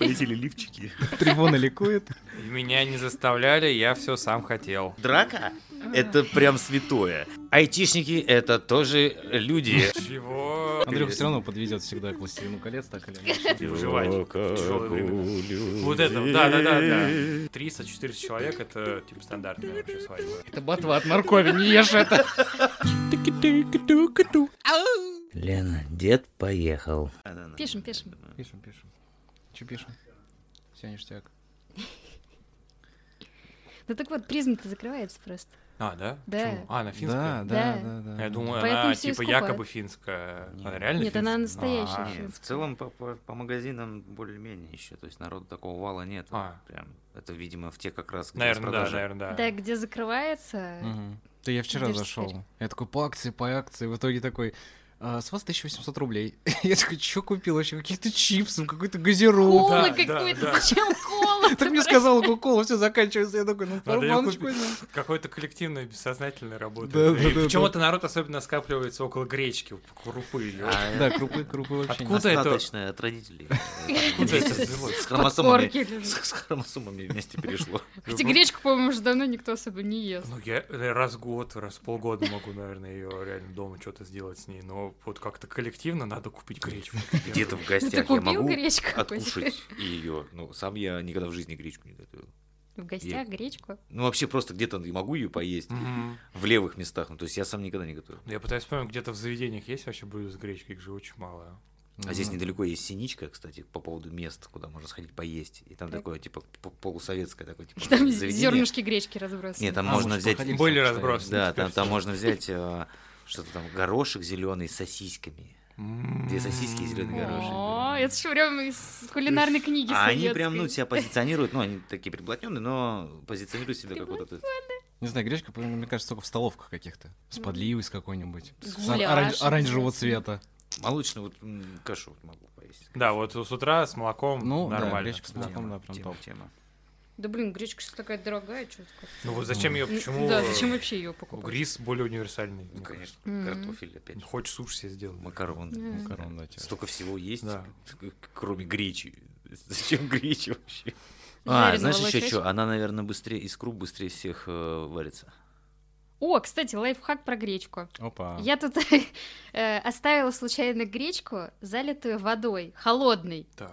Полетели лифчики. Трибуна ликует. Меня не заставляли, я все сам хотел. Драка — это прям святое. Айтишники — это тоже люди. Чего? Андрюха все равно подведет всегда к «Властелину колец», так или иначе. Выживать в тяжелое время. Вот это, да, да, да, да. 300-400 человек это типа стандартная вообще свадьба. Это ботва от моркови, не ешь это. Лена, дед поехал. Пишем, пишем. Пишем, пишем. Че пишем? Все ништяк. Ну так вот, призма-то закрывается просто. А, да? Да. Почему? А, она Да, финская? да, Да. да, да. Я думаю, Поэтому она типа якобы финская. Она реально Нет, она финская? настоящая А, финская. В целом по, по, по магазинам более-менее еще, то есть народу такого вала нет. А. Прям, это, видимо, в те как раз, где Наверное, да, наверное, да. Да, где закрывается. Мгм. Да я вчера зашел. Я такой по акции, по акции. В итоге такой, «А, с вас 1800 рублей. Я такой, что купил вообще? Каких-то чипсов, какую-то газировку. Кола да, какой-то, да. зачем кола? Ты мне сказал, кока-кола, все заканчивается. Я такой, ну, баночку. Какой-то коллективной, бессознательной работы. Да, да, да, Почему-то народ особенно скапливается около гречки, крупы. А, Да, крупы, крупы вообще. Откуда это? Остаточное от родителей. Откуда это Вместе взялось? С хромосомами. С с хромосомами вместе перешло. Хотя гречку, по-моему, уже давно никто особо не ест. Ну, я раз в год, раз в полгода могу, наверное, ее реально дома что-то сделать с ней. Но вот как-то коллективно надо купить гречку. Где-то в гостях я могу откушать ее. Ну, сам я никогда в жизни гречку не готовил. В гостях гречку? Ну, вообще просто где-то могу ее поесть. Мгм. В левых местах. Ну, то есть я сам никогда не готовил. Я пытаюсь вспомнить, где-то в заведениях есть вообще блюдо с гречкой, их же очень мало. А здесь недалеко есть синичка, кстати, по поводу мест, куда можно сходить поесть. И там Так. такое, типа, полусоветское такое, типа, И там заведение. зернышки гречки разбросаны. Нет, там А, можно взять... Были разбросаны. Да, там, там можно взять э, что-то там, горошек зеленый с сосисками. Две сосиски и зеленый горошек. О, это же прям из кулинарной книги А они прям, ну, себя позиционируют, ну, они такие приблотненные, но позиционируют себя как вот это. Не знаю, гречка, мне кажется, только в столовках каких-то. С подливой с какой-нибудь. С оранжевого цвета. Молочную вот кашу могу поесть. Да, вот с утра с молоком Ну, да, нормально. гречка с молоком, да, прям топ. тема. Да блин, гречка сейчас такая дорогая, что-то как-то. Ну вот зачем ее, почему? Да, зачем вообще ее Ну, покупать? Грис более универсальный. Ну, конечно, Мгм. картофель опять же. Хочешь суши себе сделать. Макарон. Мгм. Макарон, да, тебе. Столько всего есть, Да. кроме гречи. Зачем гречи вообще? А, знаешь еще что? Она, наверное, быстрее из круп быстрее всех э, варится. О, кстати, лайфхак про гречку. Опа. Я тут э, оставила случайно гречку, залитую водой, холодной. Так.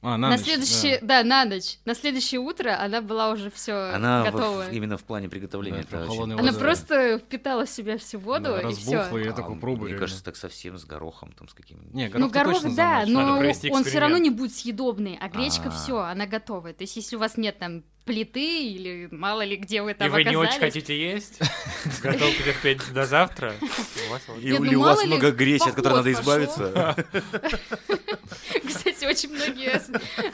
А, На, ночь, следующее, да. на ночь. На следующее утро она была уже все Она в- готова. именно в плане приготовления. Да, это очень- Она просто впитала в себя всю воду Да, и все. разбухла, и я А, такой пробую. Мне кажется, так совсем с горохом, там, с каким-нибудь. Не, Ну, горох горох, точно да, но он все равно не будет съедобный, а гречка А. все, она готовая. То есть, если у вас нет там плиты или мало ли где вы там И вы не очень оказались, хотите есть? Готов терпеть до завтра? У вас вот- И, ну или у вас ли, много гречи, от которой надо избавиться. Кстати, очень многие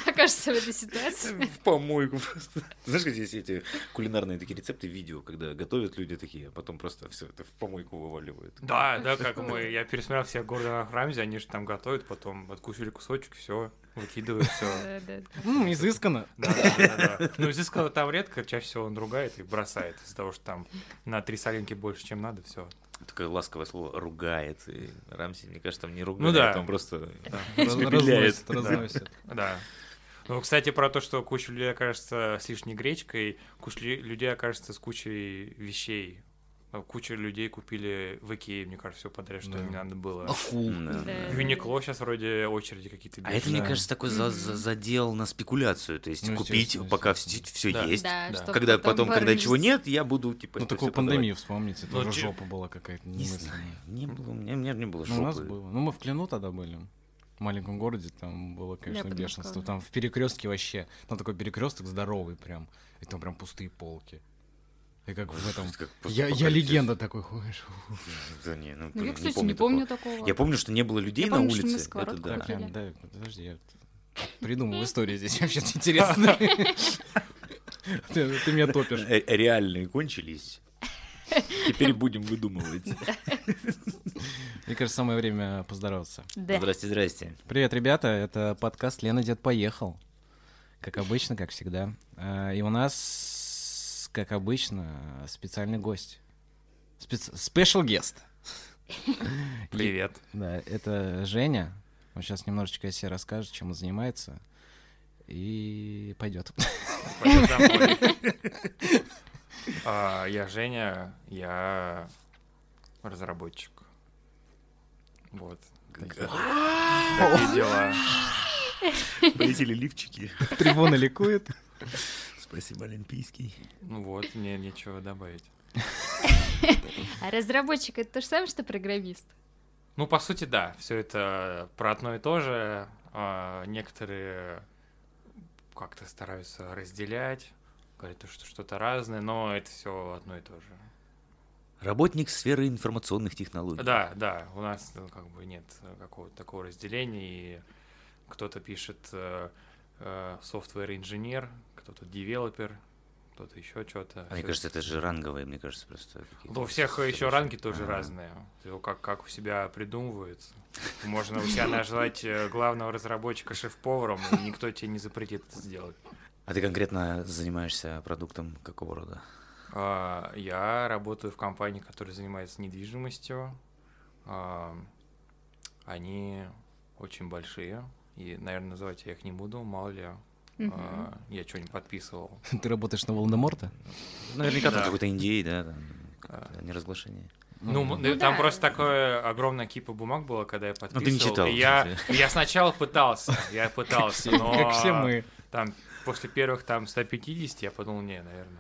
окажутся в этой ситуации. В помойку просто. Знаешь, как здесь эти кулинарные такие рецепты видео, когда готовят люди такие, а потом просто все это в помойку вываливают. Да, да, как мы, я пересмотрел всех Гордона Рамзи, они же там готовят, потом откусили кусочек, все, выкидывают все. Да, да, да. М, изысканно. Да, да, да, да. Ну, изысканно там редко, чаще всего он ругает и бросает из-за того, что там на три солинки больше, чем надо, все. Такое ласковое слово ругает. И Рамси, мне кажется, там не ругает, Ну да. он просто. Разносит, разносит. Да. Ну, кстати, про то, что куча людей окажется с лишней гречкой, куча лю- людей окажется с кучей вещей. Ну, Куча людей купили в Икее, мне кажется, все подряд, что Да. им надо было. Акул. Да. В Юникло сейчас вроде очереди какие-то А это, мне кажется, такой за- за- задел на спекуляцию. То есть Ну, купить, пока все Да. есть. Да, Да. Когда потом, когда барыш- чего нет, я буду типа. Ну, такую пандемию вспомните, Ну, тоже че- жопа была какая-то Не знаю, не было, у меня, у меня не было Ну, у нас было. Ну, мы в Клину тогда были. В маленьком городе там было, конечно, бешенство. Там в перекрестке вообще. Там такой перекресток здоровый прям. И там прям пустые полки. И как в этом... Как Я, я легенда такой ходишь. Да не, ну, Ну, блин, я, кстати, помню не помню такого. такого. Я помню, что не было людей Я на помню, что мы улице. Это да. Так, да, подожди, я придумал историю здесь вообще интересно. Ты ты меня топишь. Э, Реальные кончились. Теперь будем выдумывать. Мне кажется, самое время поздороваться. Да. Здрасте, здрасте. Привет, ребята, это подкаст «Лена, дед поехал». Как обычно, как всегда. А, И у нас, как обычно, специальный гость. Спешл гест. Привет. Да, это Женя. Он сейчас немножечко о себе расскажет, чем он занимается. и пойдет. А, Я Женя, я разработчик. Вот. Такие дела. Полетели лифчики. Трибуна ликует. Спасибо, Олимпийский. Ну вот, мне нечего добавить. А разработчик это то же самое, что программист? Ну, по сути, да, все это про одно и то же. А, Некоторые как-то стараются разделять, говорят, что что-то разное, но это все одно и то же. Работник сферы информационных технологий. Да, да, у нас ну, как бы нет э, какого-то такого разделения, и кто-то пишет э, э, software инженер, кто-то девелопер, кто-то еще что-то. А мне кажется, это же ранговые, мне кажется, просто. Ну, у всех еще совершенно- ранги тоже Ага. разные. Как, как у себя придумываются. Можно у себя назвать э, главного разработчика шеф-поваром, и никто тебе не запретит это сделать. А ты конкретно занимаешься продуктом какого рода? А, Я работаю в компании, которая занимается недвижимостью. А, Они очень большие. И, наверное, называть я их не буду, мало ли. А, Я что-нибудь подписывал. Ты работаешь на Волдеморта? Наверняка там Да. какой-то индей, да, там, А. как-то неразглашение. Ну, м- Ну там да. просто такое огромная кипа бумаг была, когда я Ну, подписывал. ты не читал, И я, я сначала пытался, я пытался, но Как все мы. там после первых там 150 я подумал, не, наверное,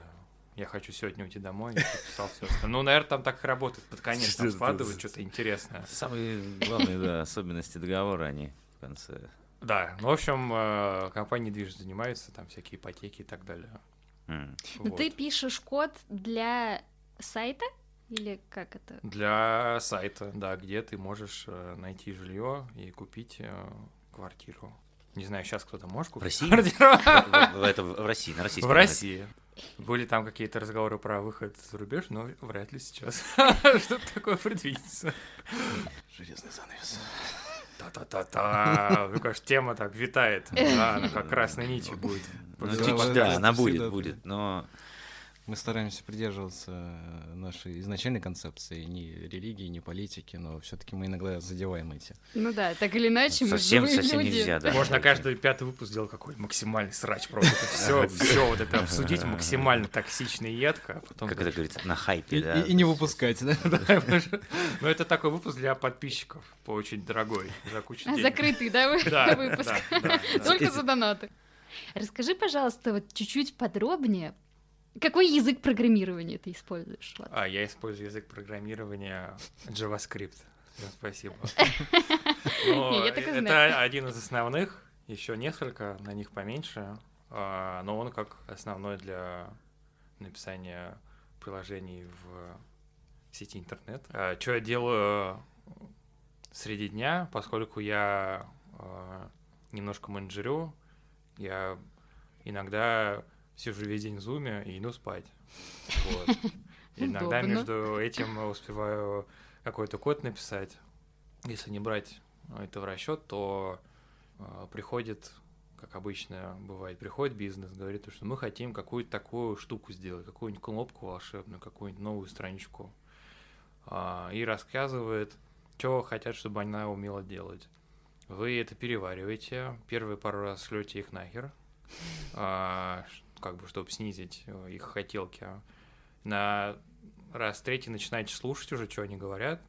я хочу сегодня уйти домой, и подписал все. Ну, наверное, там так и работает. Под конец там складывают что-то интересное. Самые главные, да, особенности договора, они в конце. Да, ну, в общем, э, компания недвижимость занимается, там всякие ипотеки и так далее. Ну Вот. ты пишешь код для сайта? Или как это? Для сайта, да, где ты можешь э, найти жилье и купить э, квартиру. Не знаю, сейчас кто-то может В купить России? квартиру. В, в- это в России, на российском. В России. Были там какие-то разговоры про выход за рубеж, но вряд ли сейчас что-то такое предвидится. Железный занавес. Та-та-та-та. Мне кажется, тема так витает. Да, она как красной нитью будет. Ну, Да, чуть-чуть, да, она будет, будет, но Мы стараемся придерживаться э, нашей изначальной концепции, ни религии, ни политики, но все-таки мы иногда задеваем эти. Ну да, так или иначе, мы совсем, живые совсем люди. нельзя, да. Можно каждый пятый выпуск сделать какой максимальный срач просто. Все, все вот это обсудить максимально токсично и едко, а потом... Как это говорится, на хайпе, да. и- не выпускать, да? Ну, это такой выпуск для подписчиков, по очень дорогой, за кучу А, денег. закрытый, да, вы- Да, выпуск? Только за донаты. Расскажи, пожалуйста, вот чуть-чуть подробнее, какой язык программирования ты используешь? Вот. А, я использую язык программирования JavaScript. Спасибо. Это один из основных, еще несколько, на них поменьше, а, но он как основной для написания приложений в сети интернет. Что я делаю среди дня, поскольку я а, немножко менеджерю, я иногда сижу весь день в зуме и иду спать. Вот. Иногда между этим успеваю какой-то код написать. Если не брать это в расчет, то э, приходит, как обычно бывает, приходит бизнес, говорит, что мы хотим какую-то такую штуку сделать, какую-нибудь кнопку волшебную, какую-нибудь новую страничку. А, и рассказывает, что хотят, чтобы она умела делать. Вы это перевариваете, первые пару раз шлете их нахер, а, как бы, чтобы снизить э, их хотелки. На раз третий начинаете слушать уже, что они говорят,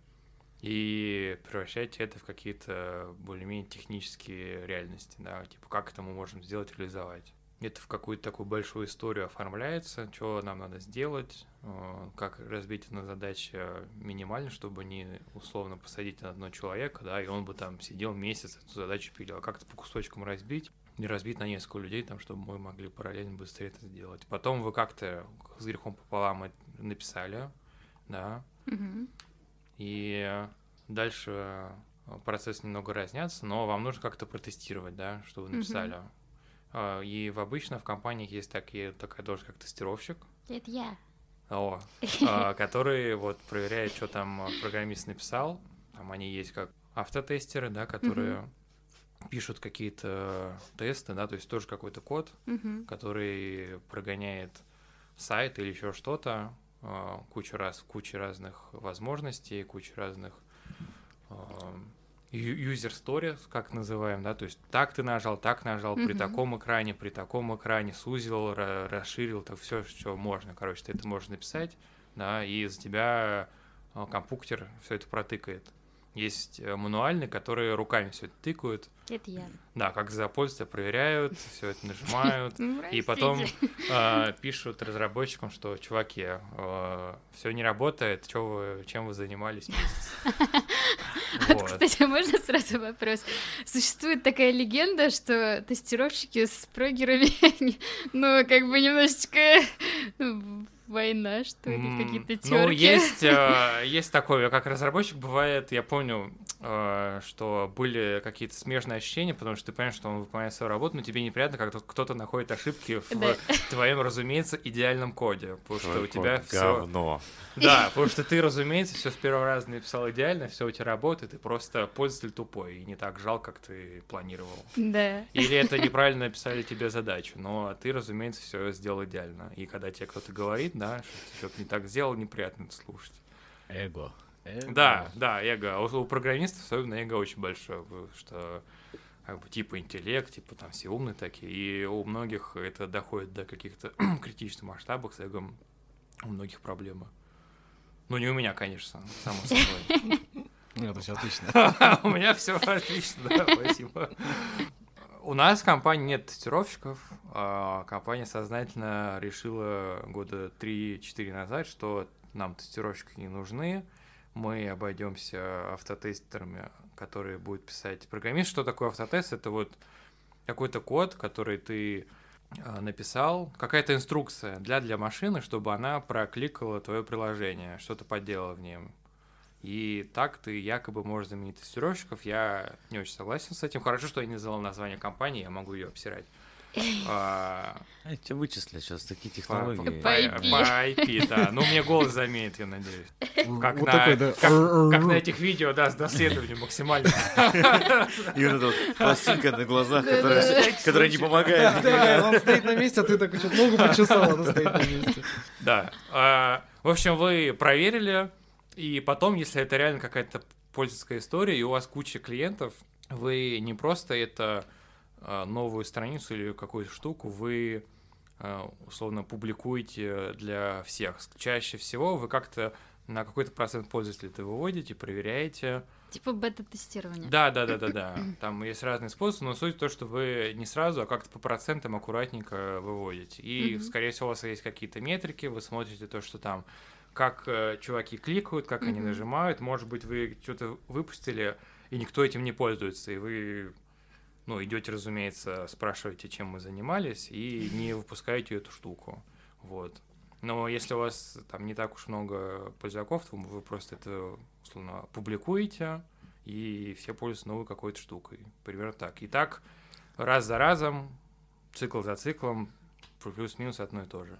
и превращаете это в какие-то более-менее технические реальности, да, типа как это мы можем сделать, реализовать. Это в какую-то такую большую историю оформляется, что нам надо сделать, э, как разбить на задачи минимально, чтобы не условно посадить на одного человека, да, и он бы там сидел месяц, эту задачу пилил, а как-то по кусочкам разбить, не разбить на несколько людей, там, чтобы мы могли параллельно быстрее это сделать. Потом вы как-то с грехом пополам написали, да, и дальше процесс немного разнятся, но вам нужно как-то протестировать, да, что вы написали. А, И в обычно в компаниях есть такие, такая должность, как тестировщик, Это я. о, а, который вот проверяет, что там программист написал. Там они есть как автотестеры, да, которые пишут какие-то тесты, да, то есть тоже какой-то код, Мгм. который прогоняет сайт или еще что-то, а, кучу раз, куча разных возможностей, куча разных а, user stories, как называем, да, то есть так ты нажал, так нажал, при Мгм. таком экране, при таком экране сузил, ра- расширил, так все, что можно, короче, ты это можешь написать, да, и за тебя э, компьютер все это протыкает. Есть э, мануальные, которые руками все это тыкают, Это я. да, как за пользователя проверяют, все это нажимают, Ну, и потом э, пишут разработчикам, что, чуваки, все не работает, чё вы, чем вы занимались месяц? Вот, Вот. кстати, а можно сразу вопрос? Существует такая легенда, что тестировщики с прогерами, ну, как бы немножечко ну, война, что ли, какие-то терки. Ну, есть, э, есть такое, как разработчик бывает, я помню, э, что были какие-то смежные ощущения, потому что ты понимаешь, что он выполняет свою работу, но тебе неприятно, как кто-то находит ошибки в Да. твоем, разумеется, идеальном коде, потому что у тебя все... Говно. Да, потому что ты, разумеется, все с первого раза написал идеально, все у тебя работает, и просто пользователь тупой, и не так жал, как ты планировал. Да. Или это неправильно написали тебе задачу, но ты, разумеется, все сделал идеально. И когда тебе кто-то говорит, да, что ты что-то не так сделал, неприятно это слушать. Эго. Эго. Да, да, эго. А У, у программистов особенно эго очень большое, потому что как бы типа интеллект, типа там все умные такие, и у многих это доходит до каких-то критичных масштабов с эго. У многих проблемы. Ну, не у меня, конечно, само собой. Нет, все отлично. У меня все отлично, да, спасибо. У нас в компании нет тестировщиков. а Компания сознательно решила года 3-4 назад, что нам тестировщики не нужны. Мы обойдемся автотестерами, которые будут писать программист. Что такое автотест? Это вот какой-то код, который ты а, написал, какая-то инструкция для, для машины, чтобы она прокликала твое приложение, что-то поделала в нем. И так ты якобы можешь заменить тестировщиков. Я не очень согласен с этим. Хорошо, что я не назвал название компании, я могу ее обсирать. А, Тебя вычислят сейчас такие по, технологии. По IP. по IP, да. Ну, мне голос заменит, я надеюсь. Как, Вот на, такой, да. как, как на этих видео, да, с доследованием максимально. И вот эта вот пластинка на глазах, которая которая не помогает. Да, он стоит на месте, а ты такой что-то ногу почесал, она стоит на месте. Да. А, В общем, вы проверили, и потом, если это реально какая-то пользовательская история, и у вас куча клиентов, вы не просто это новую страницу или какую-то штуку, вы а, условно публикуете для всех. Чаще всего вы как-то на какой-то процент пользователей это выводите, проверяете. Типа бета-тестирование. Да, да, да, да, да. Там есть разные способы, но суть в том, что вы не сразу, а как-то по процентам аккуратненько выводите. И, Мгм. скорее всего, у вас есть какие-то метрики, вы смотрите то, что там, как э, чуваки кликают, как они Мгм. нажимают. Может быть, вы что-то выпустили, и никто этим не пользуется, и вы ну, идете, разумеется, спрашиваете, чем мы занимались, и не выпускаете эту штуку. Вот. Но если у вас там не так уж много пользовиков, то вы просто это, условно, публикуете, и все пользуются новой какой-то штукой. Примерно так. И так раз за разом, цикл за циклом, плюс-минус одно и то же.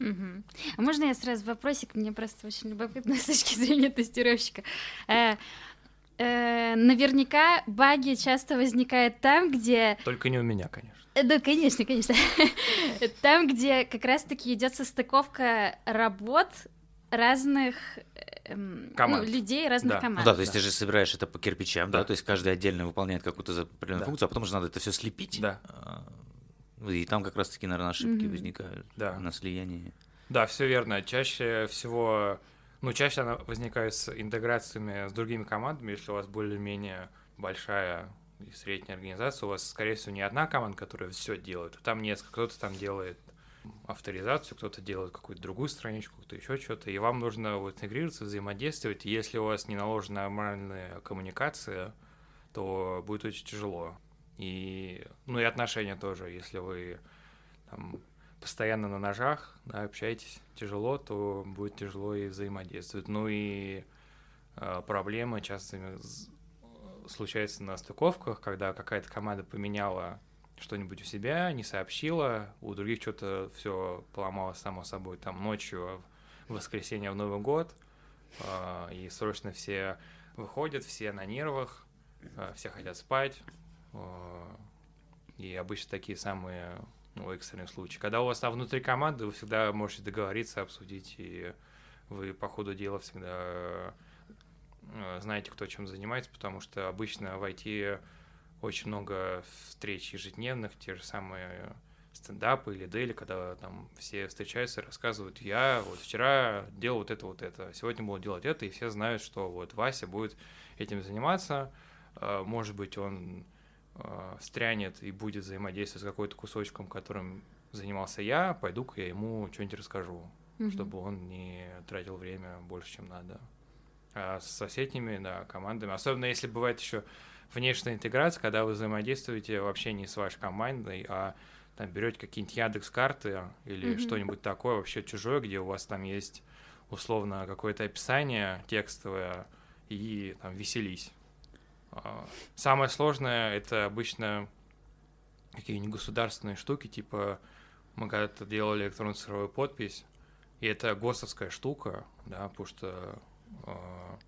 Мгм. А можно я сразу вопросик? Мне просто очень любопытно с точки зрения тестировщика. Э, э, наверняка баги часто возникают там, где... Только не у меня, конечно. э, Да, конечно, конечно. Там, где как раз-таки идет состыковка работ разных эм, ну, Команд. людей, разных Да. Ну команд. да, то есть ты же собираешь это по кирпичам, да, Да. то есть каждый отдельно выполняет какую-то определенную Да. функцию, а потом же надо это все слепить. Да. А, ну И там как раз-таки, наверное, ошибки Мгм. возникают Да. на слиянии. Да, все верно. Чаще всего, ну, чаще она возникает с интеграциями с другими командами, если у вас более-менее большая и средняя организация, у вас, скорее всего, не одна команда, которая все делает, а там несколько, кто-то там делает авторизацию, кто-то делает какую-то другую страничку, кто-то еще что-то, и вам нужно вот интегрироваться, взаимодействовать, если у вас не наложена нормальная коммуникация, то будет очень тяжело. И, ну, и отношения тоже, если вы там постоянно на ножах, да, общаетесь тяжело, то будет тяжело и взаимодействовать. Ну и э, проблемы часто з- случаются на стыковках, когда какая-то команда поменяла что-нибудь у себя, не сообщила, у других что-то все поломалось само собой там ночью в воскресенье в Новый год, э, и срочно все выходят, все на нервах, э, все хотят спать, э, и обычно такие самые ну, экстренные случаи. Когда у вас там внутри команды, вы всегда можете договориться, обсудить, и вы по ходу дела всегда э, знаете, кто чем занимается, потому что обычно в IT очень много встреч ежедневных, те же самые стендапы или дели, когда там все встречаются рассказывают, я вот вчера делал вот это, вот это, сегодня буду делать это, и все знают, что вот Вася будет этим заниматься, Э, может быть, он э, встрянет и будет взаимодействовать с какой-то кусочком, которым занимался я, пойду-ка я ему что-нибудь расскажу, Мгм. чтобы он не тратил время больше, чем надо. А с соседними, да, командами, особенно если бывает еще внешняя интеграция, когда вы взаимодействуете вообще не с вашей командой, а там берете какие-нибудь Яндекс карты или Мгм. что-нибудь такое вообще чужое, где у вас там есть условно какое-то описание текстовое и там веселись. А, Самое сложное это обычно какие-нибудь государственные штуки, типа мы когда-то делали электронную цифровую подпись, и это ГОСовская штука, да, потому что а,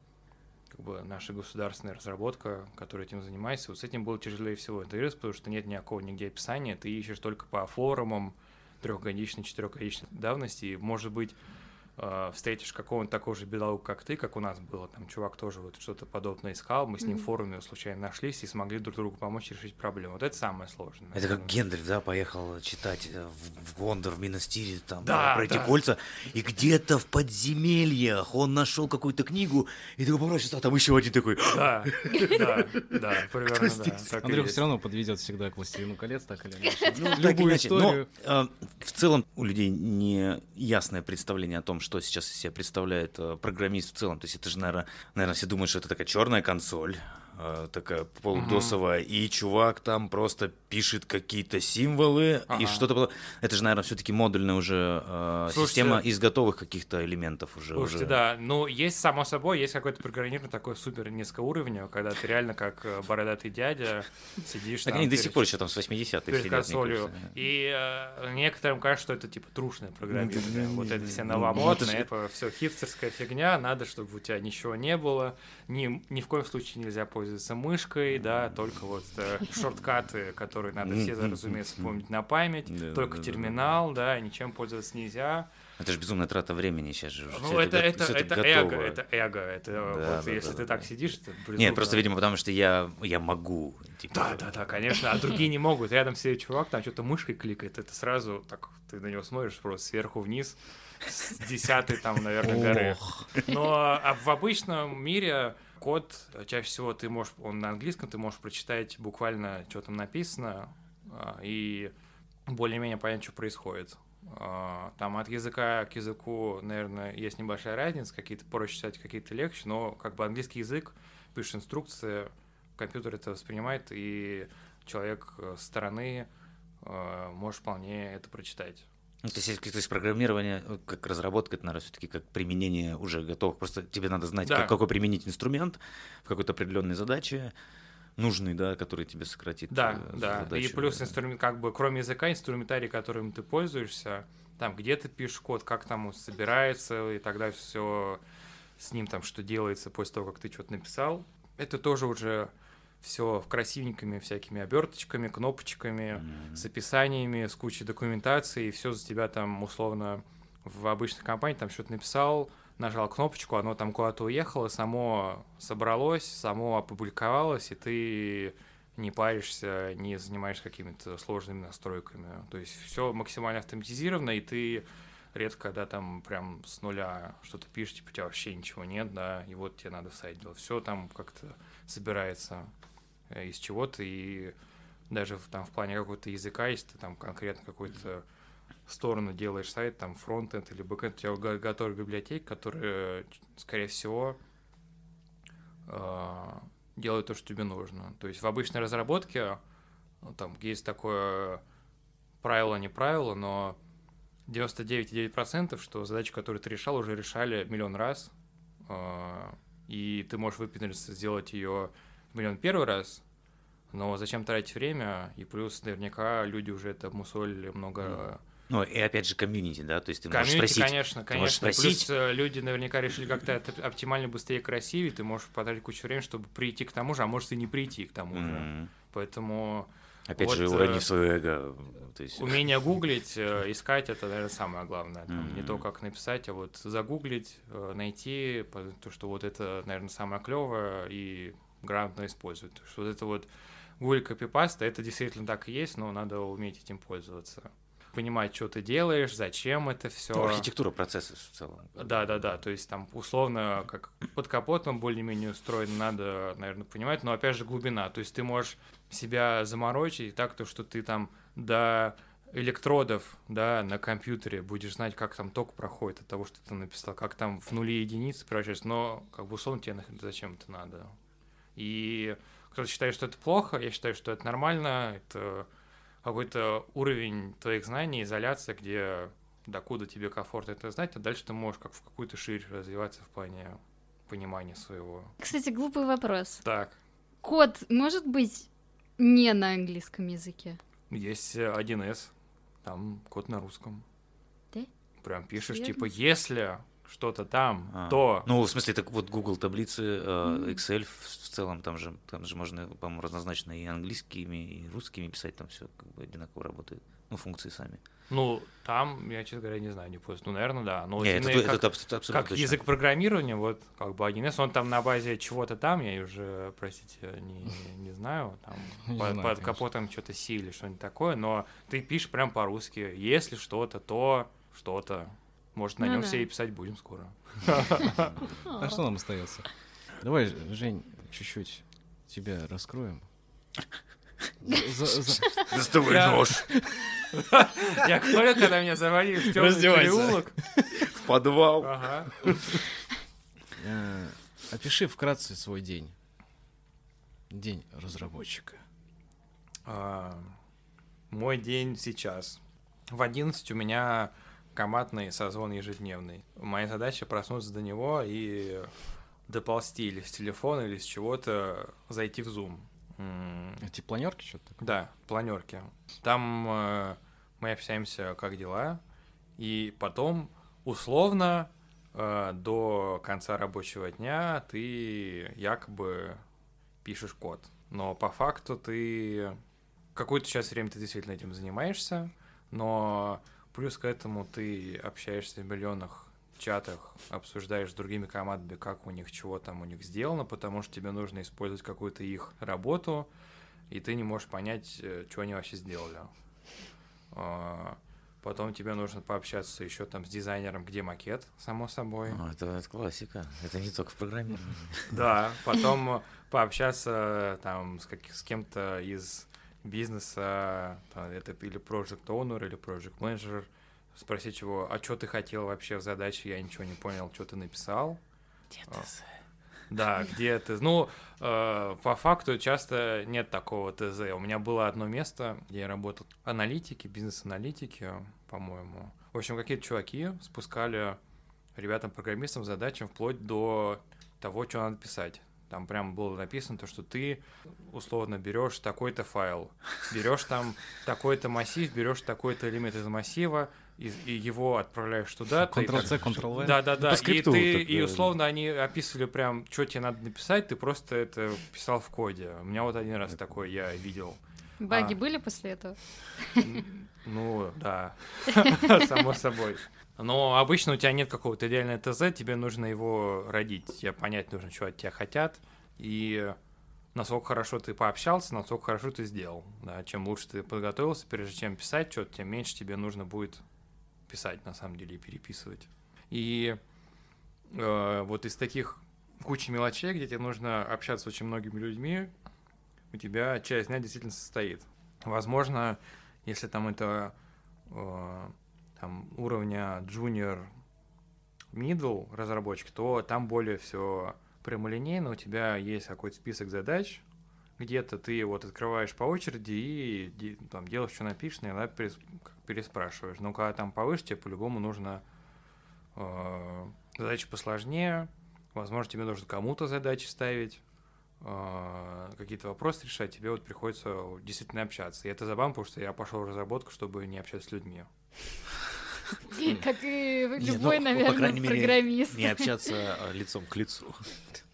как бы наша государственная разработка, которая этим занимается, вот с этим было тяжелее всего интегрироваться, потому что нет никакого нигде описания, ты ищешь только по форумам трехгодичной, четырехгодичной давности, и, может быть, э, встретишь какого-нибудь такого же бедолагу, как ты, как у нас было, там чувак тоже вот что-то подобное искал, мы с ним в форуме случайно нашлись и смогли друг другу помочь решить проблему. Вот это самое сложное. Это как. Гендальф, да, поехал читать э, в в Гондор, в Минастире, там, Да, пройти да. кольца, и где-то в подземельях он нашел какую-то книгу, и такой поворачивается, а там еще один такой, Да, да, да, примерно, да. все равно подведет всегда к «Властелину колец», так или иначе. Ну, Любую историю. э, в целом у людей не ясное представление о том, что сейчас из себя представляет э, программист в целом. То есть это же, наверное, наверное, все думают, что это такая черная консоль, такая полудосовая, и чувак там просто пишет какие-то символы и Ага. что-то. подо- Это же, наверное, все-таки модульная уже э, Слушайте, система из готовых каких-то элементов уже. Слушайте, уже. да, ну, есть, само собой, есть какое-то программирование такое супер низкоуровневое, когда ты реально как э, бородатый дядя сидишь Так там они до сих пор еще там с 80-х перед сидят, мне консолью. кажется. И э, некоторым кажется, что это типа трушное программирование. Ну, вот это все ну, новомодное, же- это все хипстерская фигня, надо, чтобы у тебя ничего не было. Ни, ни в коем случае нельзя пользоваться мышкой, да, только вот э, шорткаты, которые надо все, разумеется, помнить на память, Да, только да, да, да, терминал, да, ничем пользоваться нельзя. Это же безумная трата времени сейчас же. Ну, это, это, всё это, готово. эго, это эго, это Да, вот да, если да, ты да, так сидишь, это Нет, безумно. просто, видимо, потому что я, я могу. типа, Да, да, да, конечно, а другие не могут. Рядом сидит чувак, там что-то мышкой кликает, это сразу так, ты на него смотришь просто сверху вниз, с десятой там, наверное, горы. Но а в обычном мире код, чаще всего ты можешь, он на английском, ты можешь прочитать буквально, что там написано, а, и более-менее понять, что происходит. А, Там от языка к языку, наверное, есть небольшая разница, какие-то проще читать, какие-то легче, но как бы английский язык, пишешь инструкции, компьютер это воспринимает, и человек э, со стороны э, может вполне это прочитать. Ну, то, есть, то есть программирование, э, как разработка, это, наверное, все-таки как применение уже готовых. Просто тебе надо знать, Да. как- какой применить инструмент в какой-то определенной задаче, нужный, да, который тебе сократит Да, э, да. задачу, и плюс инструмент, как бы, кроме языка, инструментарий, которым ты пользуешься, там, где ты пишешь код, как там он собирается, и тогда все с ним там, что делается после того, как ты что-то написал. Это тоже уже все красивенькими всякими оберточками, кнопочками, Мгм. с описаниями, с кучей документации, и все за тебя там условно в обычной компании там что-то написал, нажал кнопочку, оно там куда-то уехало, само собралось, само опубликовалось, и ты не паришься, не занимаешься какими-то сложными настройками. То есть все максимально автоматизировано, и ты редко, когда там прям с нуля что-то пишешь, типа у тебя вообще ничего нет, да, и вот тебе надо сайт делать. Все там как-то собирается из чего-то, и даже там в плане какого-то языка, если ты там конкретно какой-то сторону делаешь сайт, там фронтенд или бэкенд, у тебя го- готовая библиотека, которая, ч- скорее всего, э, делает то, что тебе нужно. То есть в обычной разработке ну, там есть такое правило, не правило, но 99,9%, что задачи, которые ты решал, уже решали миллион раз, э, и ты можешь выпендриться, сделать ее миллион первый раз, но зачем тратить время, и плюс наверняка люди уже это обмусолили много Ну, и опять же, комьюнити, да, то есть ты можешь Комьюнити, спросить, конечно, ты можешь конечно. спросить. Плюс э, люди наверняка решили как-то это оптимально, быстрее, красивее. Ты можешь потратить кучу времени, чтобы прийти к тому же, а может и не прийти к тому же. М. Поэтому Опять Вот, же, э, уронив свое эго. То есть... Умение гуглить, э, искать, это, наверное, самое главное. Там, Не Мгм. то, как написать, а вот загуглить, найти, то, что вот это, наверное, самое клевое и грамотно использовать. То, что вот это вот гугль копипаста, это действительно так и есть, но надо уметь этим пользоваться. Понимать, что ты делаешь, зачем это все. Ну, архитектура процесса в целом. Да, да, да. То есть там условно, как под капотом более-менее устроено, надо, наверное, понимать, но опять же глубина. То есть ты можешь себя заморочить так, то, что ты там до электродов, да, на компьютере будешь знать, как там ток проходит от того, что ты написал, как там в нули единицы превращается, но как бы условно тебе зачем это надо. И кто-то считает, что это плохо, я считаю, что это нормально, это какой-то уровень твоих знаний, изоляция, где докуда тебе комфортно это знать, а дальше ты можешь как в какую-то ширь развиваться в плане понимания своего. Кстати, глупый вопрос. Так, Код может быть не на английском языке? есть э, 1С, там код на русском. Да? Прям пишешь, Серьёзно? типа, если что-то там, А, то... Ну, в смысле, так вот Google таблицы, э. Excel в, в целом, там же, там же можно, по-моему, разнозначно и английскими, и русскими писать, там все как бы одинаково работает. Ну, функции сами. Ну, там, я, честно говоря, не знаю, не пользуюсь. Ну, наверное, да. Но вот Не, это, как, это абс- абсолютно как точно. язык программирования, вот как бы 1С, он там на базе чего-то там, я уже, простите, не, не- знаю, там Не под, знаю, под капотом что-то C или что-нибудь такое, но ты пишешь прям по-русски. Если что-то, то что-то. Может, на Ну нем да. все и писать будем скоро. А что нам остается? Давай, Жень, чуть-чуть тебя раскроем. Доставай Я- нож Я понял, когда меня завалили в темный переулок. в подвал. Ага. Э, Опиши вкратце свой день. День разработчика. А, Мой день сейчас. В 11 у меня командный созвон ежедневный. Моя задача проснуться до него и доползти или с телефона, или с чего-то зайти в Zoom. Эти планерки что-то такое? Да, планерки. Там э, мы общаемся, как дела, и потом условно э, до конца рабочего дня ты якобы пишешь код. Но по факту ты какую-то часть времени ты действительно этим занимаешься, но плюс к этому ты общаешься в миллионах чатах, обсуждаешь с другими командами, как у них, чего там у них сделано, потому что тебе нужно использовать какую-то их работу, и ты не можешь понять, э, что они вообще сделали. А, Потом тебе нужно пообщаться еще там с дизайнером, где макет, само собой. А, это, это классика. Это не только в программировании. Да, потом э, пообщаться там с, как- с кем-то из бизнеса, там, это или project owner, или project manager, спросить его, а что ты хотел вообще в задаче, я ничего не понял, что ты написал. А, Да, где ты... Ну, э, по факту часто нет такого ТЗ. У меня было одно место, где я работал аналитики, бизнес-аналитики, по-моему. В общем, какие-то чуваки спускали ребятам-программистам задачам вплоть до того, что надо писать. Там прям было написано то, что ты условно берешь такой-то файл, берешь там такой-то массив, берешь такой-то элемент из массива, и, и его отправляешь туда. Ctrl-C, Ctrl-V? да, да, да. по И ты, так, и условно они описывали прям, что тебе надо написать, ты просто это писал в коде. У меня вот один раз такое я видел. Баги А. были после этого? Ну, да, само собой. Но обычно у тебя нет какого-то идеального ТЗ, тебе нужно его родить. Тебе понять нужно, что от тебя хотят. И насколько хорошо ты пообщался, насколько хорошо ты сделал. Да, чем лучше ты подготовился, прежде чем писать что-то, тем меньше тебе нужно будет писать, на самом деле, и переписывать. И э, вот из таких кучи мелочей, где тебе нужно общаться с очень многими людьми, у тебя часть дня действительно состоит. Возможно, если там это э, там, уровня junior middle разработчик, то там более все прямолинейно, у тебя есть какой-то список задач, где-то ты вот открываешь по очереди и там делаешь, что напишешь, иногда переспрашиваешь. Но когда там повыше, тебе по-любому нужно э, задачи посложнее, возможно, тебе нужно кому-то задачи ставить, э, какие-то вопросы решать, тебе вот приходится действительно общаться. И это забавно, потому что я пошел в разработку, чтобы не общаться с людьми. Как и любой, наверное, программист. Не общаться а, лицом к лицу.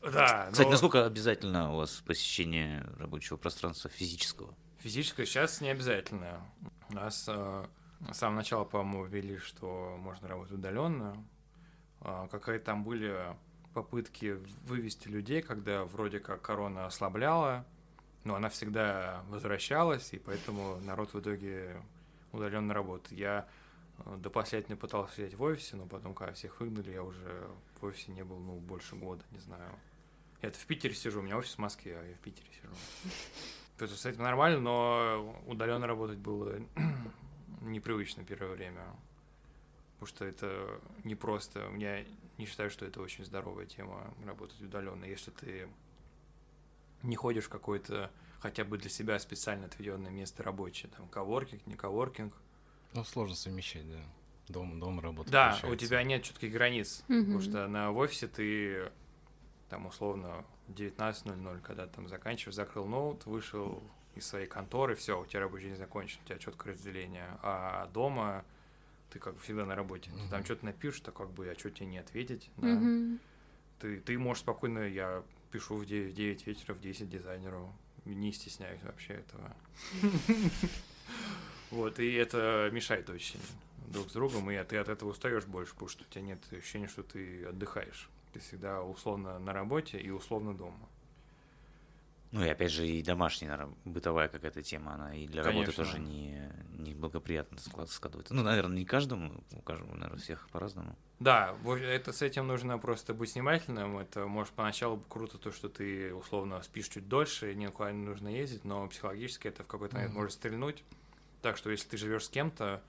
Да, Кстати, насколько обязательно у вас посещение рабочего пространства физического? Физическое сейчас не обязательно. У нас э, с самого начала, по-моему, ввели, что можно работать удаленно. Э, какие там были попытки вывести людей, когда вроде как корона ослабляла, но она всегда возвращалась, и поэтому народ в итоге удаленно работает. Я до последнего пытался сидеть в офисе, но потом, когда всех выгнали, я уже в офисе не был, ну, больше года, не знаю. Я-то в Питере сижу, у меня офис в Москве, а я в Питере сижу. То есть с этим нормально, но удаленно работать было непривычно первое время. Потому что это не просто. Я не считаю, что это очень здоровая тема работать удаленно. Если ты не ходишь в какое-то хотя бы для себя специально отведенное место рабочее, там коворкинг, не коворкинг. Ну, сложно совмещать, да. Дом, дом работа. Да, получается. у тебя нет четких границ, Мгм. потому что на в офисе ты там условно 19.00, когда там заканчиваешь, закрыл ноут, вышел из своей конторы, все, у тебя рабочий день закончен, у тебя четкое разделение. А дома ты как бы всегда на работе. Ты там что-то напишешь, то как бы, а что тебе не ответить? Да. Мгм. Ты, ты можешь спокойно, я пишу в 9, в 9 вечера, в 10 дизайнеру, не стесняюсь вообще этого. Вот, и это мешает очень друг с другом, и ты от этого устаешь больше, потому что у тебя нет ощущения, что ты отдыхаешь. Ты всегда условно на работе и условно дома. Ну и опять же, и домашняя, бытовая какая-то тема, она и для работы Конечно. тоже не, не благоприятно склад- складывается. Ну, наверное, не каждому, у каждого, наверное, всех по-разному. Да, это с этим нужно просто быть внимательным. Это может поначалу круто то, что ты условно спишь чуть дольше, и никуда не нужно ездить, но психологически это в какой-то момент Мгм. может стрельнуть. Так что если ты живешь с кем-то,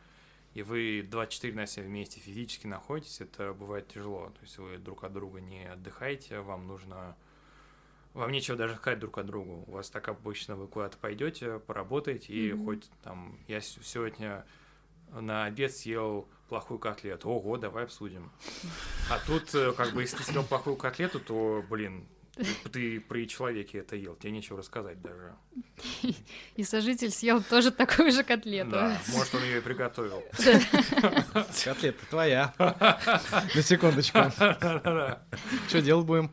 и вы 24 на 7 вместе физически находитесь, это бывает тяжело. То есть вы друг от друга не отдыхаете, вам нужно... Вам нечего даже сказать друг от другу. У вас так обычно вы куда-то пойдете, поработаете, и Мгм. хоть там... Я сегодня на обед съел плохую котлету. Ого, давай обсудим. А тут, э, как бы, если ты съел плохую котлету, то, блин, ты при человеке это ел, тебе нечего рассказать даже. И сожитель съел тоже такую же котлету. Да, может, он ее и приготовил. Котлета твоя. На секундочку. Что делать будем?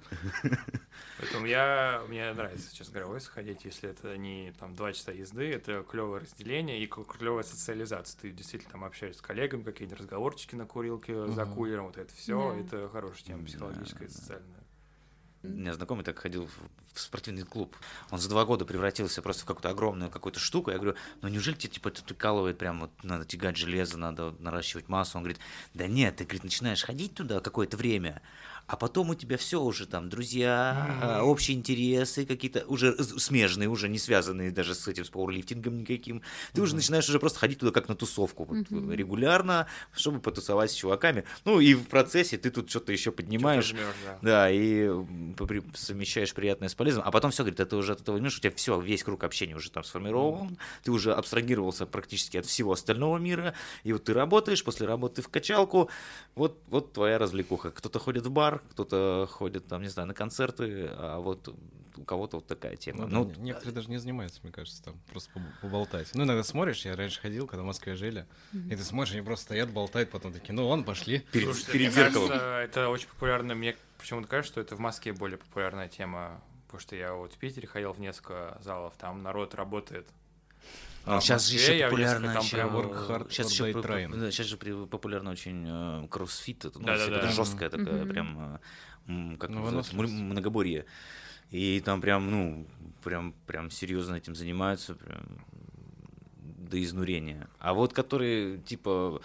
Поэтому я, мне нравится, честно говоря, в офис ходить, если это не там два часа езды, это клевое разделение и клевая социализация. Ты действительно там общаешься с коллегами, какие-нибудь разговорчики на курилке за кулером, вот это все, это хорошая тема психологическая и социальная. У меня знакомый так ходил в, спортивный клуб. Он за два года превратился просто в какую-то огромную какую-то штуку. Я говорю, ну неужели тебе типа это прикалывает, прям вот надо тягать железо, надо наращивать массу? Он говорит, да нет, ты говорит, начинаешь ходить туда какое-то время, а потом у тебя все уже там, друзья, а, общие интересы какие-то, уже смежные, уже не связанные даже с этим, с пауэрлифтингом никаким. Ты уже начинаешь уже просто ходить туда как на тусовку вот, Мгм. регулярно, чтобы потусовать с чуваками. Ну и в процессе ты тут что-то еще поднимаешь. Жмёшь, да. Да, и м, попри- совмещаешь приятное с полезным, а потом все, говорит, это уже от этого понимаешь, у тебя все, весь круг общения уже там сформирован, ты уже абстрагировался практически от всего остального мира, и вот ты работаешь, после работы в качалку, вот, вот твоя развлекуха. Кто-то ходит в бар, кто-то ходит там, не знаю, на концерты, а вот у кого-то вот такая тема. Ну, да, Ну, не- некоторые даже не занимаются, мне кажется, там просто побо- поболтать. Ну, иногда смотришь, я раньше ходил, когда в Москве жили, и ты смотришь, они просто стоят, болтают, потом такие, ну, ладно, пошли. перед, Слушайте, перед мне зеркалом. кажется, это очень популярно. Мне почему-то кажется, что это в Москве более популярная тема. Потому что я вот в Питере ходил в несколько залов, там народ работает. В сейчас же Москве еще я популярно там еще, прям workout сейчас еще да, сейчас же популярно очень э, кроссфит, это, ну, Да-да-да. всё это жесткая такая, Мгм. прям, э, как Ну, называется, многоборье. И там прям, ну, прям, прям серьезно этим занимаются, прям до изнурения. А вот которые типа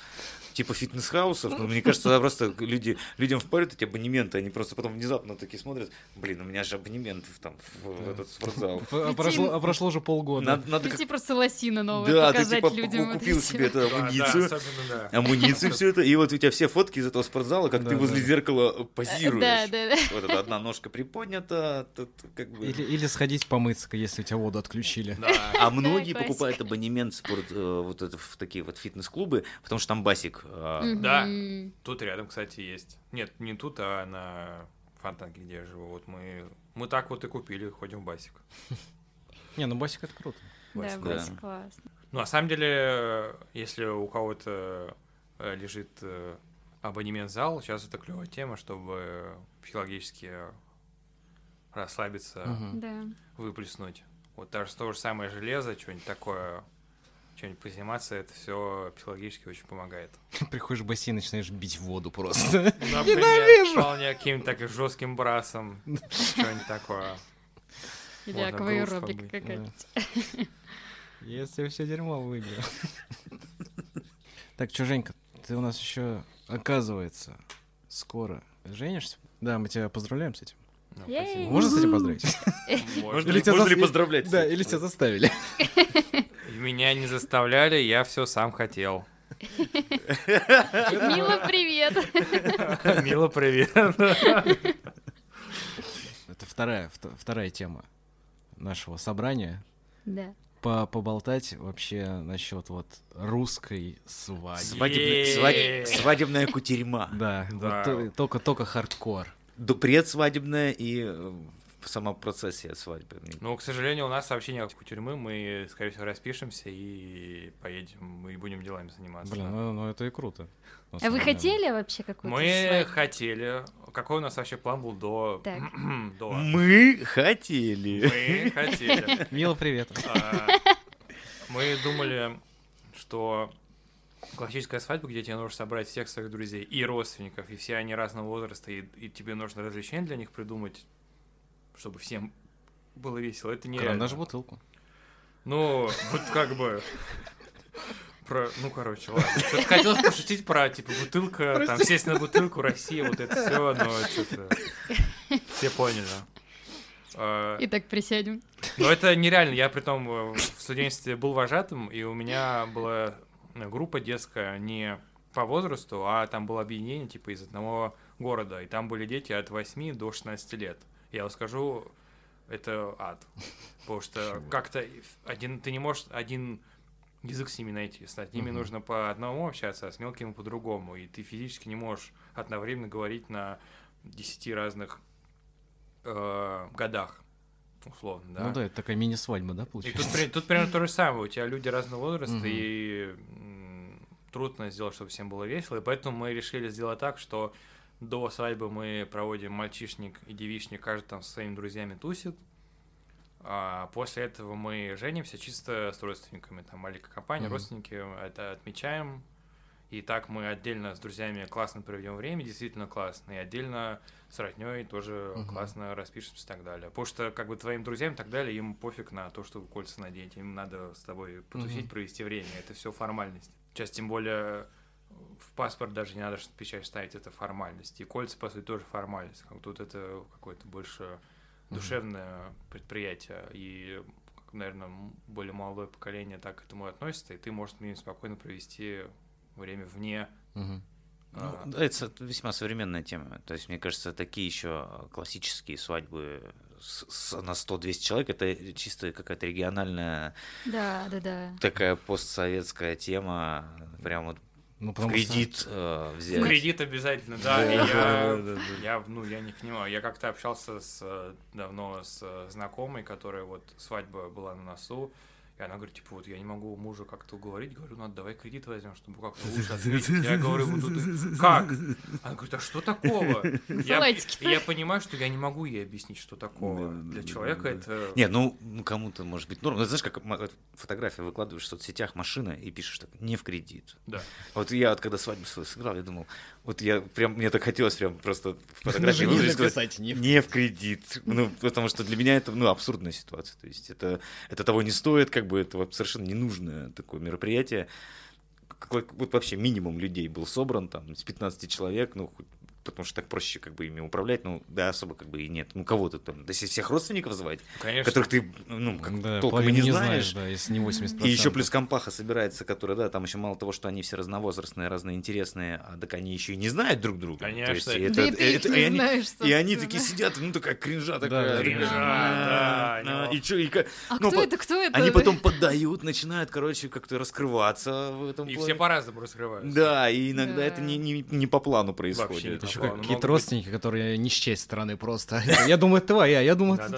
типа фитнес-хаусов, ну, мне кажется, да, просто люди, людям впарят эти абонементы, они просто потом внезапно такие смотрят, блин, у меня же абонемент в, там, в, в этот спортзал. А прошло, а прошло уже полгода. Надо, надо как- просто лосина новая да, ты показать типа людям. вот купил и себе всё. эту Да, да, амуницию, да. амуницию, все это, и вот у тебя все фотки из этого спортзала, как Да, ты возле да. зеркала позируешь. Да, да, да. Вот эта одна ножка приподнята, тут как бы... Или, или сходить помыться, если у тебя воду отключили. Да. А многие покупают абонемент в спорт, э, вот это, в такие вот фитнес-клубы, потому что там басик. А, Да. Тут рядом, кстати, есть. Нет, не тут, а на Фонтанке, где я живу. Вот мы, мы так вот и купили, ходим в басик. Не, ну басик это круто. Да, Басик. Да. Классно. Ну, на самом деле, если у кого-то э, лежит э, абонемент в зал, сейчас это клевая тема, чтобы психологически расслабиться. Да. выплеснуть Вот даже то же самое железо, что-нибудь такое, что-нибудь позаниматься, это все психологически очень помогает. Приходишь в бассейн, начинаешь бить в воду просто. Например, вполне каким-то так жестким брасом, что-нибудь такое. Или груз какая-то. Если все дерьмо выбил. Так, что, Женька, ты у нас еще, оказывается, скоро женишься? Да, мы тебя поздравляем с этим. Ну. Можно с этим поздравить? Можно. Или тебя можно ли поздравлять? Да, или тебя заставили. Меня не заставляли, я все сам хотел. Мила, привет! Мила, привет. Это вторая, вт- вторая тема нашего собрания. Да. По поболтать вообще насчет вот русской свадьбы. Свадебная, Е-е-е. свадеб- свадебная кутерьма. Да, Да. вот то- только только хардкор. Ду- Предсвадебная и э, сама процессия свадьбы. Ну, к сожалению, у нас вообще нет тюрьмы, мы, скорее всего, распишемся и поедем, и будем делами заниматься. Блин, ну, ну это и круто. А самом вы деле. хотели вообще какую-то Мы свадьбу? хотели. Какой у нас вообще план был до... Так. до... Мы хотели. Мы хотели. Мила, привет. А, Мы думали, что классическая свадьба, где тебе нужно собрать всех своих друзей и родственников, и все они разного возраста, и, и тебе нужно развлечения для них придумать, чтобы всем было весело. Это нереально. Карандаш в бутылку. Ну, вот как бы... Про, ну, короче, ладно. Что-то хотелось пошутить про, типа, бутылка, там, сесть на бутылку, Россия, вот это все, но что-то... Все поняли. А, Итак, присядем. но это нереально. Я при том э, в студенчестве был вожатым, и у меня была э, группа детская не по возрасту, а там было объединение типа из одного города, и там были дети от 8 до 16 лет. Я вам скажу, это ад. Потому что как-то один, ты не можешь один язык с ними найти. С ними Мгм. нужно по одному общаться, а с мелкими по-другому. И ты физически не можешь одновременно говорить на 10 разных э, годах, условно, да. Ну да, это такая мини-свадьба, да, И тут, получается? тут примерно то же самое. У тебя люди разного возраста, Мгм. и трудно сделать, чтобы всем было весело. И поэтому мы решили сделать так, что до свадьбы мы проводим мальчишник и девичник, каждый там со своими друзьями тусит. А после этого мы женимся чисто с родственниками. Там маленькая компания, Мгм. родственники это отмечаем. И так мы отдельно с друзьями классно проведем время, действительно классно. И отдельно с родней тоже Мгм. классно распишемся и так далее. Потому что как бы твоим друзьям и так далее, им пофиг на то, чтобы кольца надеть. Им надо с тобой потусить, Мгм. провести время. Это все формальность. Сейчас тем более в паспорт даже не надо что печать ставить, это формальность. И кольца, по сути, тоже формальность. Как тут это какое-то больше душевное предприятие. И, наверное, более молодое поколение так к этому относится, и ты можешь с ним спокойно провести время вне. А, Ну, это весьма современная тема. То есть, мне кажется, такие еще классические свадьбы с- с- на 100-200 человек, это чисто какая-то региональная Да, да, да. такая постсоветская тема, прям вот Ну, в потому что- кредит э, взять. В кредит обязательно, да. Да, я, да, да, да. я, ну, я не понимаю. Я как-то общался с э, давно с э, знакомой, которая вот свадьба была на носу. И она говорит, типа, вот я не могу мужа как-то уговорить. Говорю, надо давай кредит возьмем, чтобы как-то лучше ответить. Я говорю, вот тут как? Она говорит, а что такого? Я, я понимаю, что я не могу ей объяснить, что такого. Да, Для да, человека да. это... Не, ну, ну, кому-то может быть норм. Ну, знаешь, как фотографии выкладываешь в соцсетях машина и пишешь так, не в кредит. Да. Вот я вот когда свадьбу свою сыграл, я думал, вот я прям, мне так хотелось прям просто фотографии выложить, сказать, не в- не в кредит. Ну, потому что для меня это, ну, абсурдная ситуация. То есть это, это того не стоит, как бы это совершенно ненужное такое мероприятие. Какой, вот вообще минимум людей был собран, там, с 15 человек, ну, хоть- потому что так проще как бы ими управлять, ну, да, особо как бы и нет. Ну, кого-то там, да если всех родственников звать, Конечно. которых ты, ну, как Да, толком и половину не знаешь. да, если не 80%. И еще плюс компаха собирается, которая, да, там еще мало того, что они все разновозрастные, разноинтересные, а так они еще и не знают друг друга. Конечно. есть, Да это- Да это- не и они- знаешь, И они такие сидят, ну такая кринжа Да, такая. кринжа, да, да, да, они- И чё, и А ну, кто по- это, кто это? Они потом поддают, начинают, короче, как-то раскрываться в этом И плане. все по-разному раскрываются. Да, и иногда Да. это не, не, не по плану Вообще не происходит. по еще какие-то родственники, которые не с честь стороны просто. Я думаю, это твоя, я думаю, это.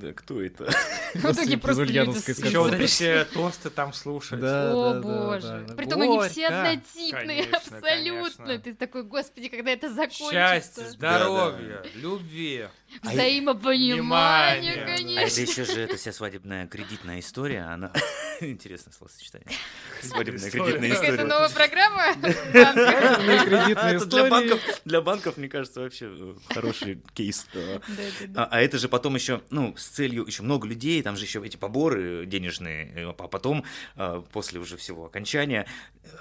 Да кто это? В итоге просто Еще вот эти тосты там слушать. О боже. Притом они все однотипные, абсолютно. Ты такой, господи, когда это закончится. Счастья, здоровья, любви. Взаимопонимание, Внимание. А это конечно. еще же эта вся свадебная кредитная история, она... Интересное словосочетание. Свадебная кредитная история. новая программа? Это для банков, для банков, мне кажется, вообще э, хороший кейс. Да-да-да. А, а это же потом еще, ну, с целью еще много людей, там же еще эти поборы денежные, э, а потом, э, после уже всего окончания,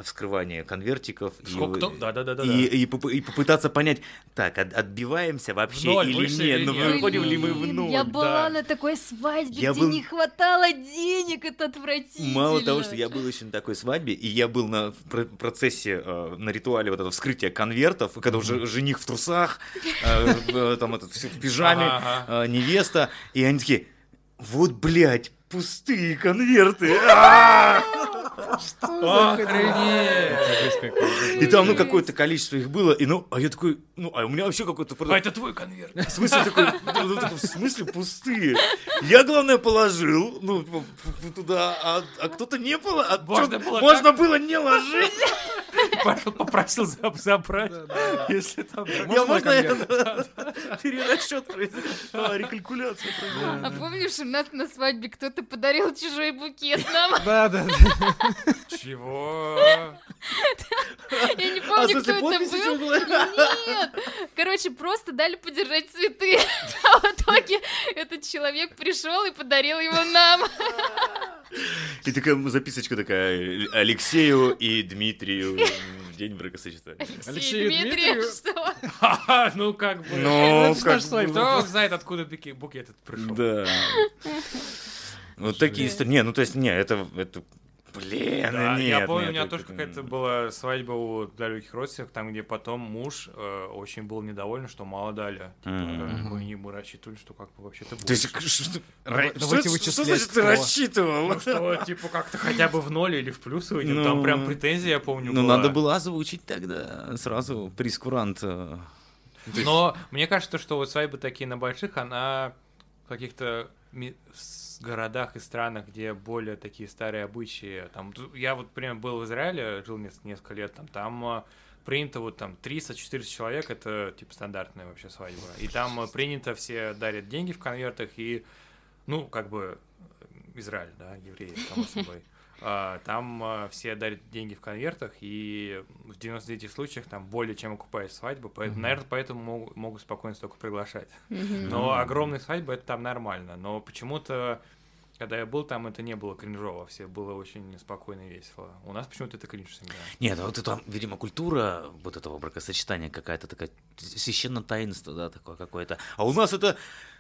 вскрывание конвертиков. и Сколько да-да-да-да. И, и, поп- и попытаться понять, так, от- отбиваемся вообще или нет, ну нет? выходим ли мы в ноль. Я да. была на такой свадьбе, Я где был- не хватало денег, это отвратительно. Мало того, что я был еще на такой свадьбе, и я был на процессе, э, на ритуале вот этого вскрытия конвертов, когда уже жених в трусах, э, э, там этот в пижаме, э, невеста, и они такие, вот, блядь, пустые конверты. а!» Какая. И там, ну, какое-то количество их было, и, ну, а я такой, ну, а у меня вообще какой-то... А это твой конверт. В смысле такой, в смысле пустые? Я, главное, положил, ну, туда, а, а кто-то не было, а Можно было не ложить. Пошел, попросил заб- забрать, если там... Я можно я- перерасчет рекалькуляцию. А помнишь, у нас на свадьбе кто-то подарил чужой букет нам? Да, да, да. Чего? Я не А, помню, смысле, кто это был. Нет! Короче, просто дали подержать цветы. А в итоге этот человек пришел и подарил его нам. И такая записочка такая, Алексею и Дмитрию, день бракосочетания. Алексей Алексею Дмитриев, Дмитрию? что? Ну, как бы... Ну, как свадьба. Кто знает, откуда букет букет этот пришел? Да. Вот такие истории. Не, ну то есть, не, это, это, блин, Да, нет, я помню, нет, у меня это- тоже какая-то была свадьба у далеких родственников, там, где потом муж э, очень был недоволен, что мало дали. Типа, Мгм. мы, не- мы рассчитывали, что как бы вообще-то То есть, что, Давай- что- давайте что вычислять, значит ты рассчитывал? Ну что, типа, как-то хотя бы в ноль или в плюс выйдем. Ну, Там прям претензия, я помню, Ну, была. надо было озвучить тогда сразу прескурант. э. Но мне кажется, что вот свадьбы такие на больших, она каких-то городах и странах, где более такие старые обычаи. Там, я вот, например, был в Израиле, жил нес- несколько лет там, там э, принято вот там 300-400 человек, это типа стандартная вообще свадьба. И там э, принято, все дарят деньги в конвертах, и, ну, как бы, э, Израиль, да, евреи, само собой. А, Там а, все дарят деньги в конвертах, и в 99 случаях там более чем окупает свадьбу, поэтому, наверное, поэтому могут, могут спокойно столько приглашать. Но огромные свадьбы это там нормально. Но почему-то, когда я был там, это не было кринжово, все было очень спокойно и весело. У нас почему-то это кринж всегда. Нет, ну вот это, видимо, культура вот этого бракосочетания какая-то такая священно таинство, да, такое какое-то. А у нас это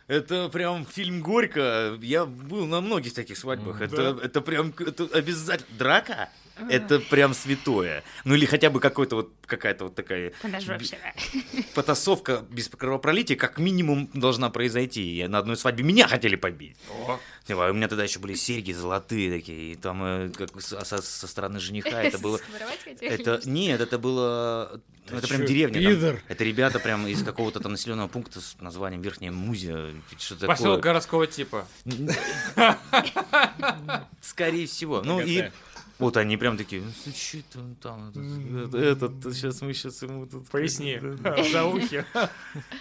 это прям фильм Горько. Я был на многих таких свадьбах. Мгм. Это, это прям это обязательно. Драка? Это прям святое. Ну или хотя бы какой-то вот какая-то вот такая Подожди вообще. потасовка без кровопролития как минимум должна произойти. И на одной свадьбе меня хотели побить. О, Типа, у меня тогда еще были серьги золотые такие, и там э, как со, со- стороны жениха это было... Это нет, это было, Ты это прям деревня. там. это ребята прям из какого-то там населенного пункта с названием Верхняя Музя, что-то поселок такое. городского типа. Скорее всего. Ну и вот они прям такие, ну что там, там этот, этот, сейчас мы сейчас ему тут... Поясни, Да, да. за ухи.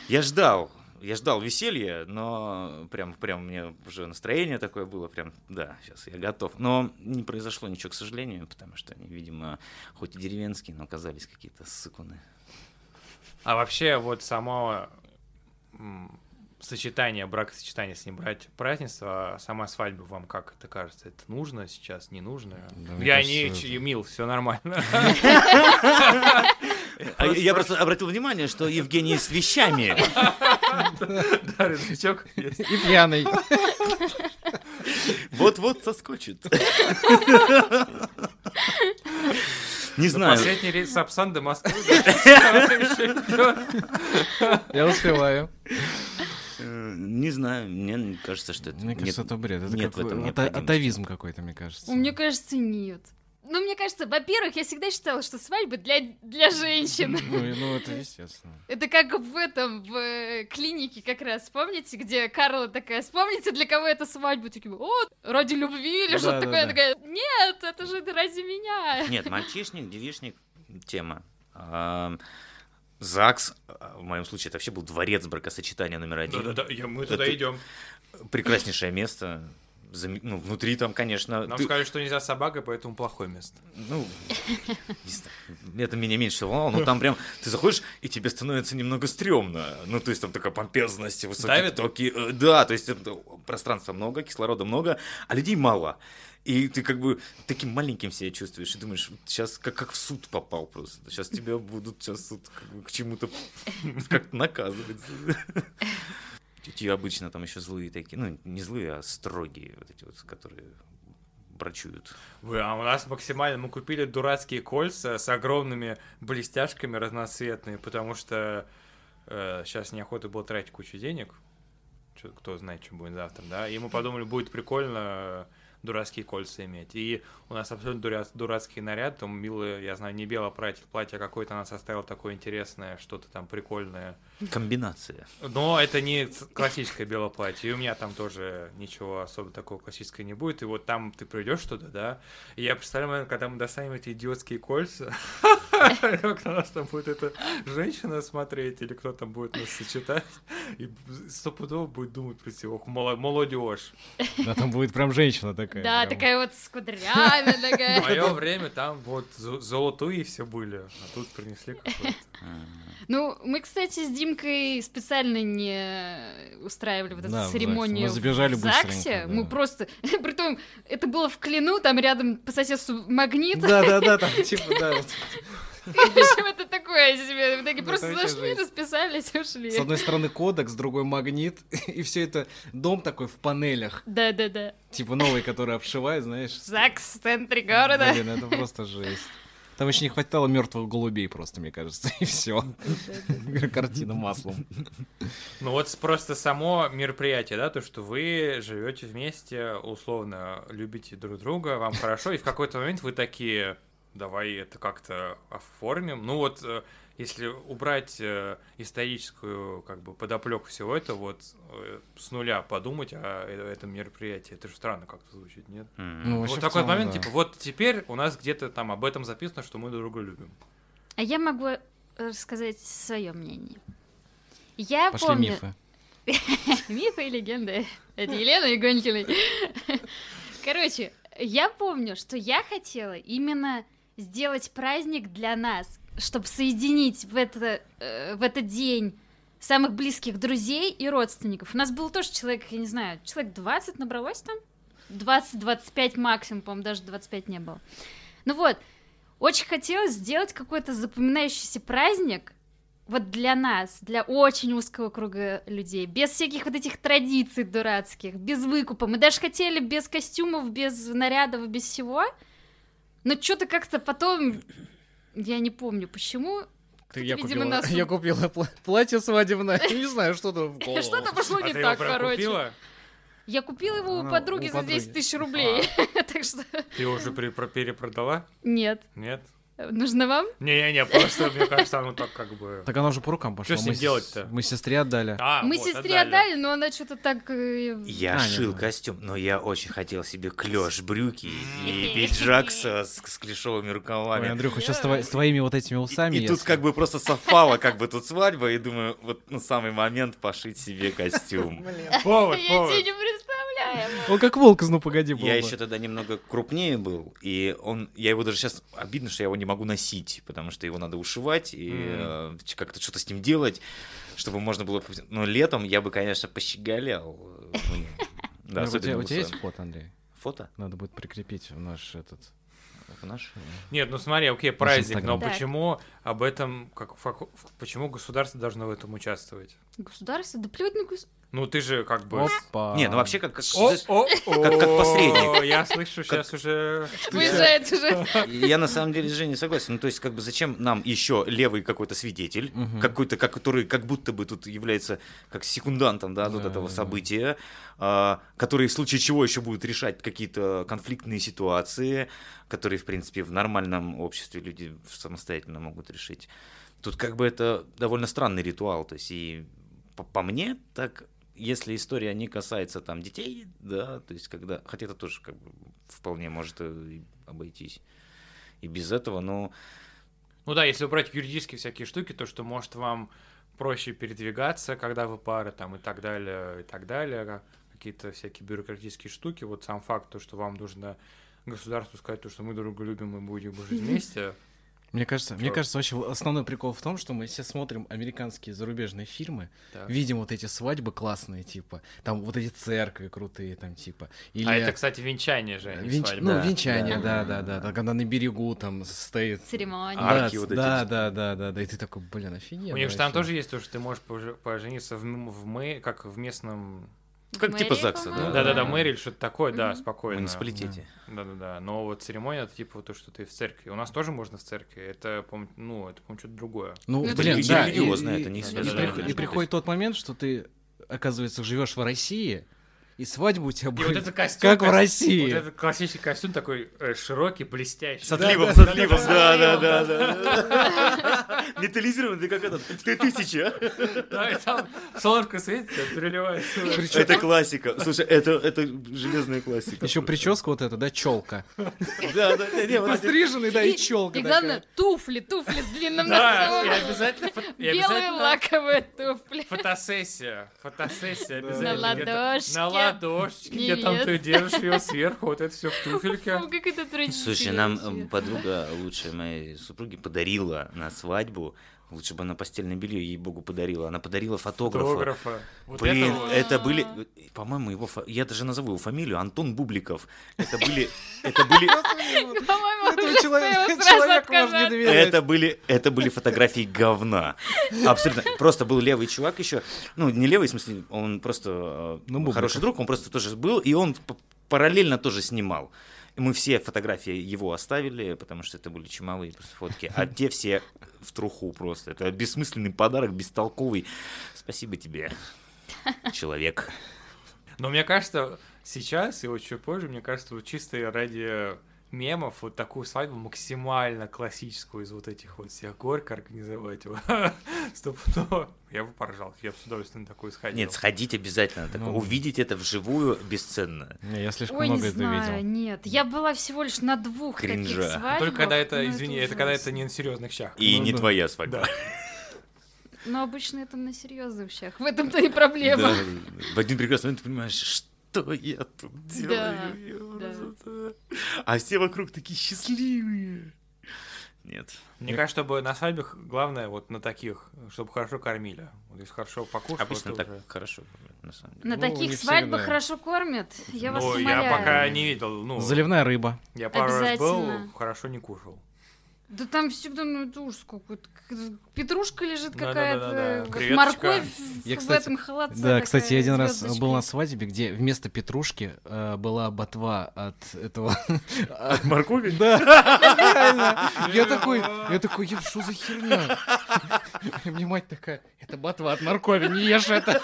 Я ждал, я ждал веселья, но прям, прям мне уже настроение такое было, прям, да, сейчас я готов. Но не произошло ничего, к сожалению, потому что они, видимо, хоть и деревенские, но оказались какие-то сыкуны. А вообще вот само сочетание, бракосочетание, если не брать празднество, а сама свадьба вам как это кажется? Это нужно сейчас, не нужно? Да, я кажется, не это- мил, все нормально. А я- просто обратил внимание, что Евгений с вещами. Да, рюкзачок. И пьяный. Вот-вот соскочит. Не знаю. Последний рейс Сапсан до Москвы. Я успеваю. Э, Не знаю, мне кажется, что это... Мне кажется, это бред. Это атовизм какой-то, мне кажется. Мне кажется, нет. Ну, мне кажется, во-первых, я всегда считала, что свадьба для, для женщин. Ну, и- ну, это естественно. Это как в этом, в э, клинике как раз, помните, где Карла такая, вспомните, для кого это свадьба? Такие, о, ради любви или Да, что-то да, такое. Да. такая, нет, это же ради меня. Нет, мальчишник, девичник — тема. А, ЗАГС, в моем случае, это вообще был дворец бракосочетания номер один. Да-да-да, мы Это- туда идем. Прекраснейшее место. Зам- Ну, внутри там, конечно... Нам ты- сказали, что нельзя с собакой, поэтому плохое место. Ну, не знаю, это меня меньше всего волновало, но там прям ты заходишь, и тебе становится немного стрёмно. Ну, то есть там такая помпезность, высокие Давит? токи. э, Да, то есть это пространства много, кислорода много, а людей мало. И ты как бы таким маленьким себя чувствуешь и думаешь, сейчас как, как в суд попал просто. Сейчас тебя будут сейчас суд как бы к чему-то как наказывать. Тети обычно там еще злые такие, ну, не злые, а строгие, вот эти вот, которые брачуют. Вы, а у нас максимально мы купили дурацкие кольца с огромными блестяшками разноцветные, потому что сейчас неохота было тратить кучу денег. Чё- кто знает, что будет завтра, да. И мы подумали, будет прикольно э, дурацкие кольца иметь. И у нас абсолютно дура- дурацкий наряд, там милое, я знаю, не белое платье, платье какое-то она составила такое интересное, что-то там прикольное. Комбинация. Но это не классическое белое платье, и у меня там тоже ничего особо такого классического не будет. И вот там ты придешь туда, да, и я представляю, когда мы достанем эти идиотские кольца, как на нас там будет эта женщина смотреть, или кто там будет нас сочетать, и стопудово будет думать про себя, молодежь. Да, там будет прям женщина такая. Да, прям. такая вот с кудрями, В такая. мое время там вот зо- золотые все были, а тут принесли какой-то. Ну, мы, кстати, с Димкой специально не устраивали вот эту Да, в ЗАГСе. церемонию Мы забежали в ЗАГСе. Мы просто... Притом, это было в Клину, там рядом по соседству магнит. Да, да, да, там типа, да. вот. В общем, это такое себе. В итоге просто зашли, расписались, ушли. С одной стороны кодекс, с другой магнит, и все это дом такой в панелях, Да-да-да. типа новый, который обшивает, знаешь. ЗАГС в центре города. Блин, это просто жесть. Там еще не хватало мертвых голубей просто, мне кажется, и все. Картина маслом. Ну вот просто само мероприятие, да, то, что вы живете вместе, условно любите друг друга, вам хорошо, и в какой-то момент вы такие, давай это как-то оформим. Ну вот, э, если убрать э, историческую как бы подоплеку всего этого, вот э, с нуля подумать о этом мероприятии, это же странно как-то звучит, нет? М. Ну, Вот такой целом, момент, да. типа, вот теперь у нас где-то там об этом записано, что мы друг друга любим. А я могу рассказать свое мнение. Я Пошли помню... мифы. Мифы и легенды от Елены Игонькиной. Короче, я помню, что я хотела именно сделать праздник для нас, чтобы соединить в, это, э, в этот день самых близких друзей и родственников. У нас было тоже человек, я не знаю, человек 20 набралось там? 20-25 максимум, по-моему, даже 25 не было. Ну вот, очень хотелось сделать какой-то запоминающийся праздник, вот для нас, для очень узкого круга людей, без всяких вот этих традиций дурацких, без выкупа. Мы даже хотели без костюмов, без нарядов, без всего. Но что-то как-то потом, я не помню почему, Ты- Я видимо, купила, нас я купила пла- платье свадебное. Не знаю, что-то в голову. что-то пошло А не так, короче. купила? Я купила его у подруги за 10 подруги. тысяч рублей. Так что Ты его уже перепродала? нет. Нет? Нужно вам? Не-не-не, просто, мне кажется, оно так как бы... Так она уже по рукам пошла. Что с ним делать-то? Мы сестре отдали. А, Мы вот, сестре отдали, но она что-то так... э, Я А, шил костюм, но я очень хотел себе клеш, брюки и пиджак со- с, с клешовыми Ой, рукавами. Андрюха, сейчас с твоими вот этими усами. И, и тут как бы просто совпало, как бы тут свадьба, и думаю, вот ну самый момент пошить себе костюм. Повод, Я повод. тебе не представляю. Он как волк из «Ну погоди» был Я еще тогда немного крупнее был, и он, я его даже сейчас обидно, что я его не могу носить, потому что его надо ушивать и э, как-то что-то с ним делать, чтобы можно было. Но летом я бы, конечно, пощеголял. э, ну, Да, у тебя, есть фото, Андрей? фото Надо будет прикрепить в наш этот... в наш. Нет, ну смотри, окей, праздник, но почему об этом, как почему государство должно в этом участвовать? Государство? Да плевать на государство. Ну ты же как бы... Опа. Не, ну вообще как... как- как- как посредник. Я слышу сейчас уже... Выезжает уже. Я на самом деле с Женей согласен. Ну, то есть, как бы зачем нам еще левый какой-то свидетель, какой-то, как- который как будто бы тут является как секундантом, да, вот Да, этого события, а, который в случае чего еще будет решать какие-то конфликтные ситуации, которые, в принципе, в нормальном обществе люди самостоятельно могут решить. Тут как бы это довольно странный ритуал, то есть и по, по мне так, если история не касается там детей, да, то есть когда, хотя это тоже как бы вполне может э, обойтись и без этого, но Ну да, если убрать юридические всякие штуки, то что может вам проще передвигаться, когда вы пара, там и так далее, и так далее, ка- какие-то всякие бюрократические штуки, вот сам факт, то, что вам нужно государству сказать, то, что мы друг друга любим и будем жить вместе, Мне кажется, мне кажется, вообще основной прикол в том, что мы все смотрим американские зарубежные фильмы, да. видим вот эти свадьбы классные, типа, там вот эти церкви крутые, там, типа. Или... А это, кстати, венчание же, а Венч- свадьба. Ну, Да, венчание, да. да, да, да, да, когда на берегу там стоит. Церемония. Арки да, вот эти да, да, да, да, да, и ты такой, блин, офигенно. У них же там тоже есть то, что ты можешь пожениться в, в мэ- как в местном... Как типа Мэрии, ЗАГСа, по-моему. Да-да-да, Да. мэрии или что-то такое, да, Мгм. в спокойно. муниципалитете. Да-да-да, но вот церемония, это типа то, что ты в церкви. У нас тоже можно в церкви, это, по ну, это, по-моему, что-то другое. Ну, Ну, это блин, не да, и- религиозно, и- это не. И приходит тот момент, что ты, оказывается, живешь в России, и свадьба у тебя И будет вот это костюм, как в России. Вот этот классический костюм такой э, широкий, блестящий. С отливом, да, с отливом, да, да, да, да, да, да. Металлизированный, как этот, Т-1000, а? Да, и там солнышко светит, переливается. Это классика. Слушай, это, это железная классика. еще прическа вот эта, да, челка. Да, да, не, Постриженный, да, и челка И главное, туфли, туфли с длинным Да, носом. обязательно, фо- и Белые обязательно лаковые туфли. фотосессия. Фотосессия Да. обязательно. На ладошке. На ладошечке, где там ты держишь ее сверху, вот это все в туфельке. Фу, Как это Слушай, нам э, подруга лучшая моей супруги подарила на свадьбу, лучше бы она постельное белье, ей-богу, подарила. Она подарила фотографа. Фотографа. Вот Блин, это вот. это были, по-моему, его, фа- я даже назову его фамилию, Антон Бубликов. Это были, это были, Этого человека, можно доверять. это были, это были фотографии говна. Абсолютно. Просто был левый чувак еще, ну, не левый, в смысле, он просто э, Ну, хороший друг, он просто тоже был, и он параллельно тоже снимал. Мы все фотографии его оставили, потому что это были чумовые просто фотки, а те все в труху просто. Это бессмысленный подарок, бестолковый. Спасибо тебе, человек. Но мне кажется, сейчас и вот чуть позже, мне кажется, вот чисто ради мемов вот такую свадьбу максимально классическую из вот этих вот всех горько организовать. его. Стопудово. Я бы поржал, я бы с удовольствием на такую сходил. Нет, сходить обязательно. Так, Ну. Увидеть это вживую бесценно. Не, я слишком Ой, не много это знаю, видел. нет. Я была всего лишь на двух Кринжа. таких свадьбах. Только когда это, извини, это, когда это не на серьезных щах. И Ну не да. твоя свадьба. Да. Но обычно это на серьезных щах. В этом-то и проблема. Да, в один прекрасный момент ты понимаешь, что я тут Да, делаю. А все вокруг такие счастливые. Нет. Мне кажется, чтобы на свадьбах главное вот на таких, чтобы хорошо кормили. Вот если хорошо покушать, Обычно так уже- хорошо, на самом деле. На Ну, таких свадьбах всегда. хорошо кормят. Я вас Ну, умоляю. я пока не видел, ну, Заливная рыба. я пару раз был, хорошо не кушал. Да там всегда, ну это ужас какой-то. Как- Петрушка лежит какая-то, морковь в- Я, в кстати, этом холодце Да, кстати, я такая, один раз звёздочкой. был на свадьбе, где вместо петрушки э, была ботва от этого... От моркови? Да. Я такой, я такой, «Еб, что за херня? Мне мать такая, это ботва от моркови, не ешь это.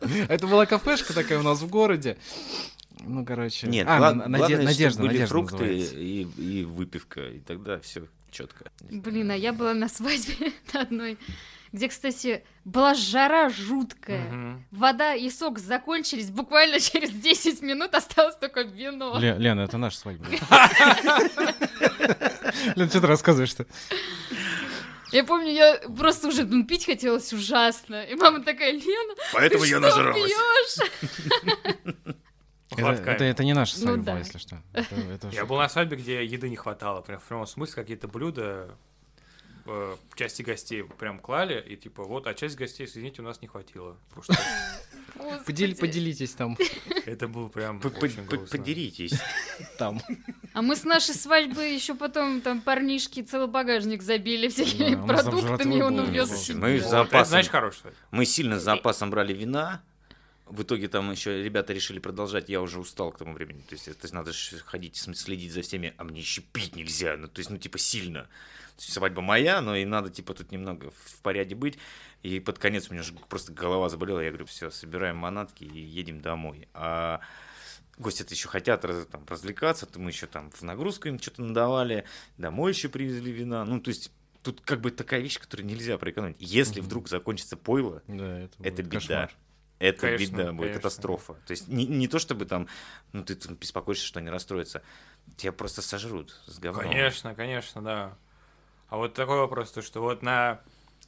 Это была кафешка такая у нас в городе. Ну, короче. Нет, а, гла- Наде- главное, Надежда, чтобы были Надежда фрукты называется. и, и выпивка, и тогда все четко. Блин, а я была на свадьбе на одной, где, кстати, была жара жуткая. Мгм. Вода и сок закончились буквально через 10 минут, осталось только вино. Ле- Лена, это наша свадьба. Лена, что ты рассказываешь-то? Я помню, я просто уже ну, пить хотелось ужасно. И мама такая, Лена, Поэтому ты я что нажралась. пьешь? Это, это- это не наша Ну свадьба, да. если что. Это- это Я был на свадьбе, где еды не хватало. Прям в прямом смысле какие-то блюда э, части гостей прям клали, и типа вот, а часть гостей, извините, у нас не хватило. Поделитесь там. это был прям П- п- очень п- грустно. Подеритесь. там. А мы с нашей свадьбы еще потом там парнишки целый багажник забили всякими продуктами, он было, увез было. себе. Мы с Вот, это, запасом, знаешь, хорошее. мы сильно с запасом брали вина. В итоге там еще ребята решили продолжать, я уже устал к тому времени. То есть, то есть надо ходить, следить за всеми, а мне еще пить нельзя. Ну, то есть, ну, типа, сильно. То есть, свадьба моя, но и надо, типа, тут немного в порядке быть. И под конец у меня же просто голова заболела. Я говорю, все, собираем манатки и едем домой. А гости-то еще хотят раз- там, развлекаться, то мы еще там в нагрузку им что-то надавали, домой еще привезли вина. Ну, то есть, тут как бы такая вещь, которую нельзя проэкономить. Если Мгм. вдруг закончится пойло, Да, это, это беда. кошмар. Это Конечно, будет конечно. катастрофа. То есть не, не то, чтобы там, ну ты там беспокоишься, что они расстроятся. Тебя просто сожрут с говном. Конечно, конечно, да. А вот такой вопрос, то что вот на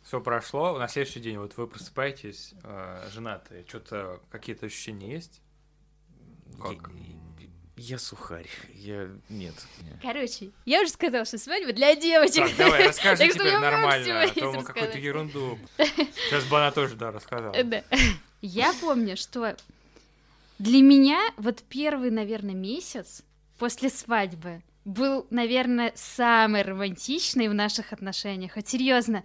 все прошло, на следующий день вот вы просыпаетесь, э, женатые, что-то какие-то ощущения есть? Я, Как? я сухарь. Я. Нет. Короче, я уже сказала, что свадьба для девочек. Так, давай, расскажи теперь я нормально, а то мы какую-то ерунду. Сейчас бы она тоже, да, рассказала. Да. Я помню, что для меня вот первый, наверное, месяц после свадьбы был, наверное, самый романтичный в наших отношениях. Вот серьезно.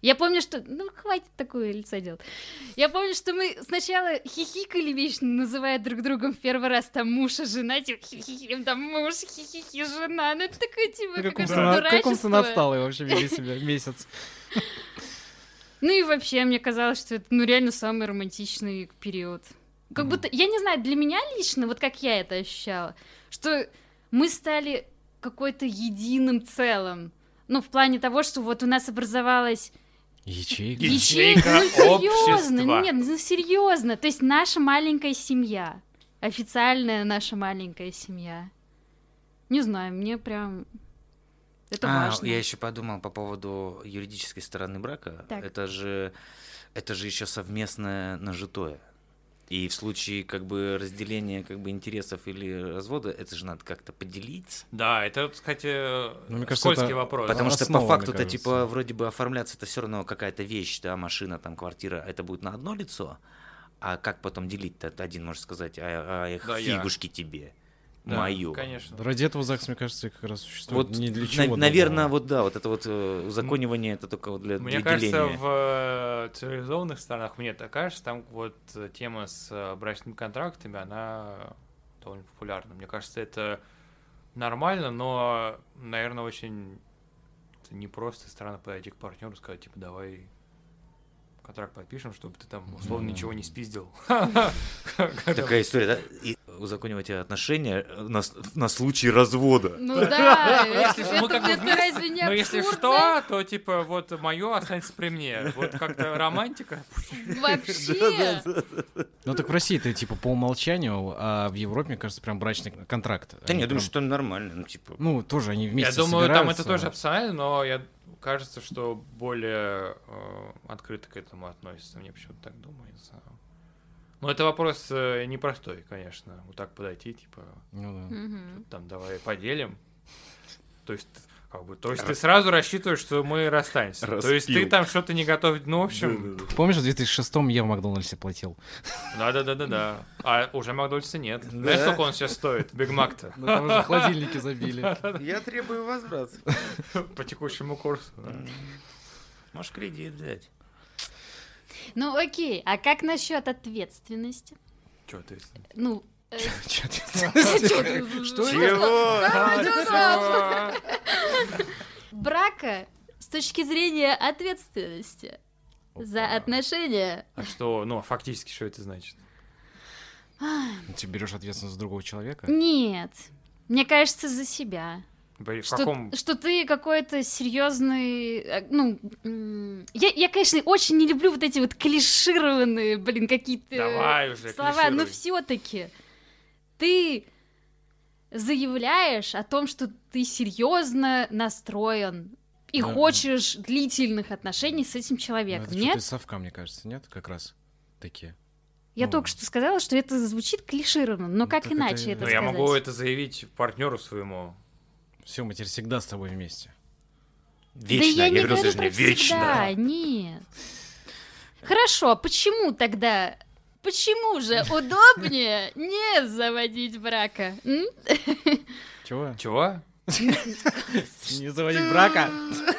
Я помню, что... Ну, хватит такое лицо делать. Я помню, что мы сначала хихикали вечно, называя друг другом в первый раз там муж и жена, типа хихихи, там муж, хихихи, жена. Ну, это такое, типа, Как какое-то умственно- как дурачество. умственно отсталые вообще вели себя месяц. Ну и вообще, мне казалось, что это, ну, реально самый романтичный период. Как будто, я не знаю, для меня лично, вот как я это ощущала, что мы стали какой-то единым целым. Ну, в плане того, что вот у нас образовалась Ячейка. Ячейка ну серьезно, общества. нет, ну серьезно, то есть наша маленькая семья, официальная наша маленькая семья. Не знаю, мне прям это А, важно. я еще подумал по поводу юридической стороны брака. Так. Это же это же еще совместное нажитое. И в случае как бы разделения как бы интересов или развода, это же надо как-то поделить. Да, это, кстати, Ну, мне кажется, скользкий это- вопрос. Потому что основа, по факту-то мне кажется. типа вроде бы оформляться это все равно какая-то вещь, да, машина, там квартира, это будет на одно лицо. А как потом делить-то? Это Один может сказать, а, а эх, Да, я. фигушки тебе, Да, мою. Конечно. Ради этого ЗАГС, мне кажется, как раз существует Вот, не для на- чего. наверное, другого. вот да, вот это вот э, узаконивание, это только вот для, Мне для кажется, деления. в э, цивилизованных странах, мне так кажется, там вот э, тема с э, брачными контрактами, она довольно популярна. Мне кажется, это нормально, но, наверное, очень непросто и странно подойти к партнеру и сказать, типа, давай контракт подпишем, чтобы ты там условно Ну, ничего не спиздил. Такая история, да? И узаконивать отношения на, с- на случай развода. Ну да, Если мы как это вместе, разве не Но если абсурдно? что, то типа вот мое останется при мне. Вот как-то романтика. Вообще. Ну так в России это типа по умолчанию, а в Европе, мне кажется, прям брачный контракт. Да нет, я думаю, что нормально, ну типа. Ну, тоже они вместе Я думаю, там это тоже опционально, но я кажется, что более э, открыто к этому относится. Мне почему-то так думается. Но это вопрос э, непростой, конечно. Вот так подойти, типа, Ну да. Там давай поделим. То есть, как бы, то есть ты сразу рассчитываешь, что мы расстанемся. То есть ты Распил. там что-то не готов. Ну, в общем, Помнишь, в 2006-м я в Макдональдсе платил? да, да, да, да, да. А уже Макдональдса нет. Знаешь, Да. сколько он сейчас стоит? Биг Мак-то. Ну, там уже холодильники забили. Я требую возврат. По текущему курсу. да. Можешь кредит взять. Ну окей, а как насчет ответственности? Чё ты? Ну, э, что Чего? А, брака с точки зрения ответственности за отношения. А что, ну, фактически, что это значит? Ты берешь ответственность за другого человека? Нет, мне кажется, за себя. В Что, каком... что ты какой-то серьезный, э, ну, я, я, конечно, очень не люблю вот эти вот клишированные, блин, какие-то Давай уже, слова, но все-таки ты заявляешь о том, что ты серьезно настроен и Ну, хочешь длительных отношений с этим Ну, человеком. Это Нет? из совка, мне кажется, нет? Как раз такие. Я ну. только что сказала, что это звучит клишированно, но Ну, как иначе это- это, Ну, сказать? я могу это заявить партнеру своему. Все, мы теперь всегда с тобой вместе. Вечно, да я, не говорю, про вечно. всегда, нет. Хорошо, почему тогда, почему же удобнее не заводить брака? м? Чего? Чего? Не заводить брака?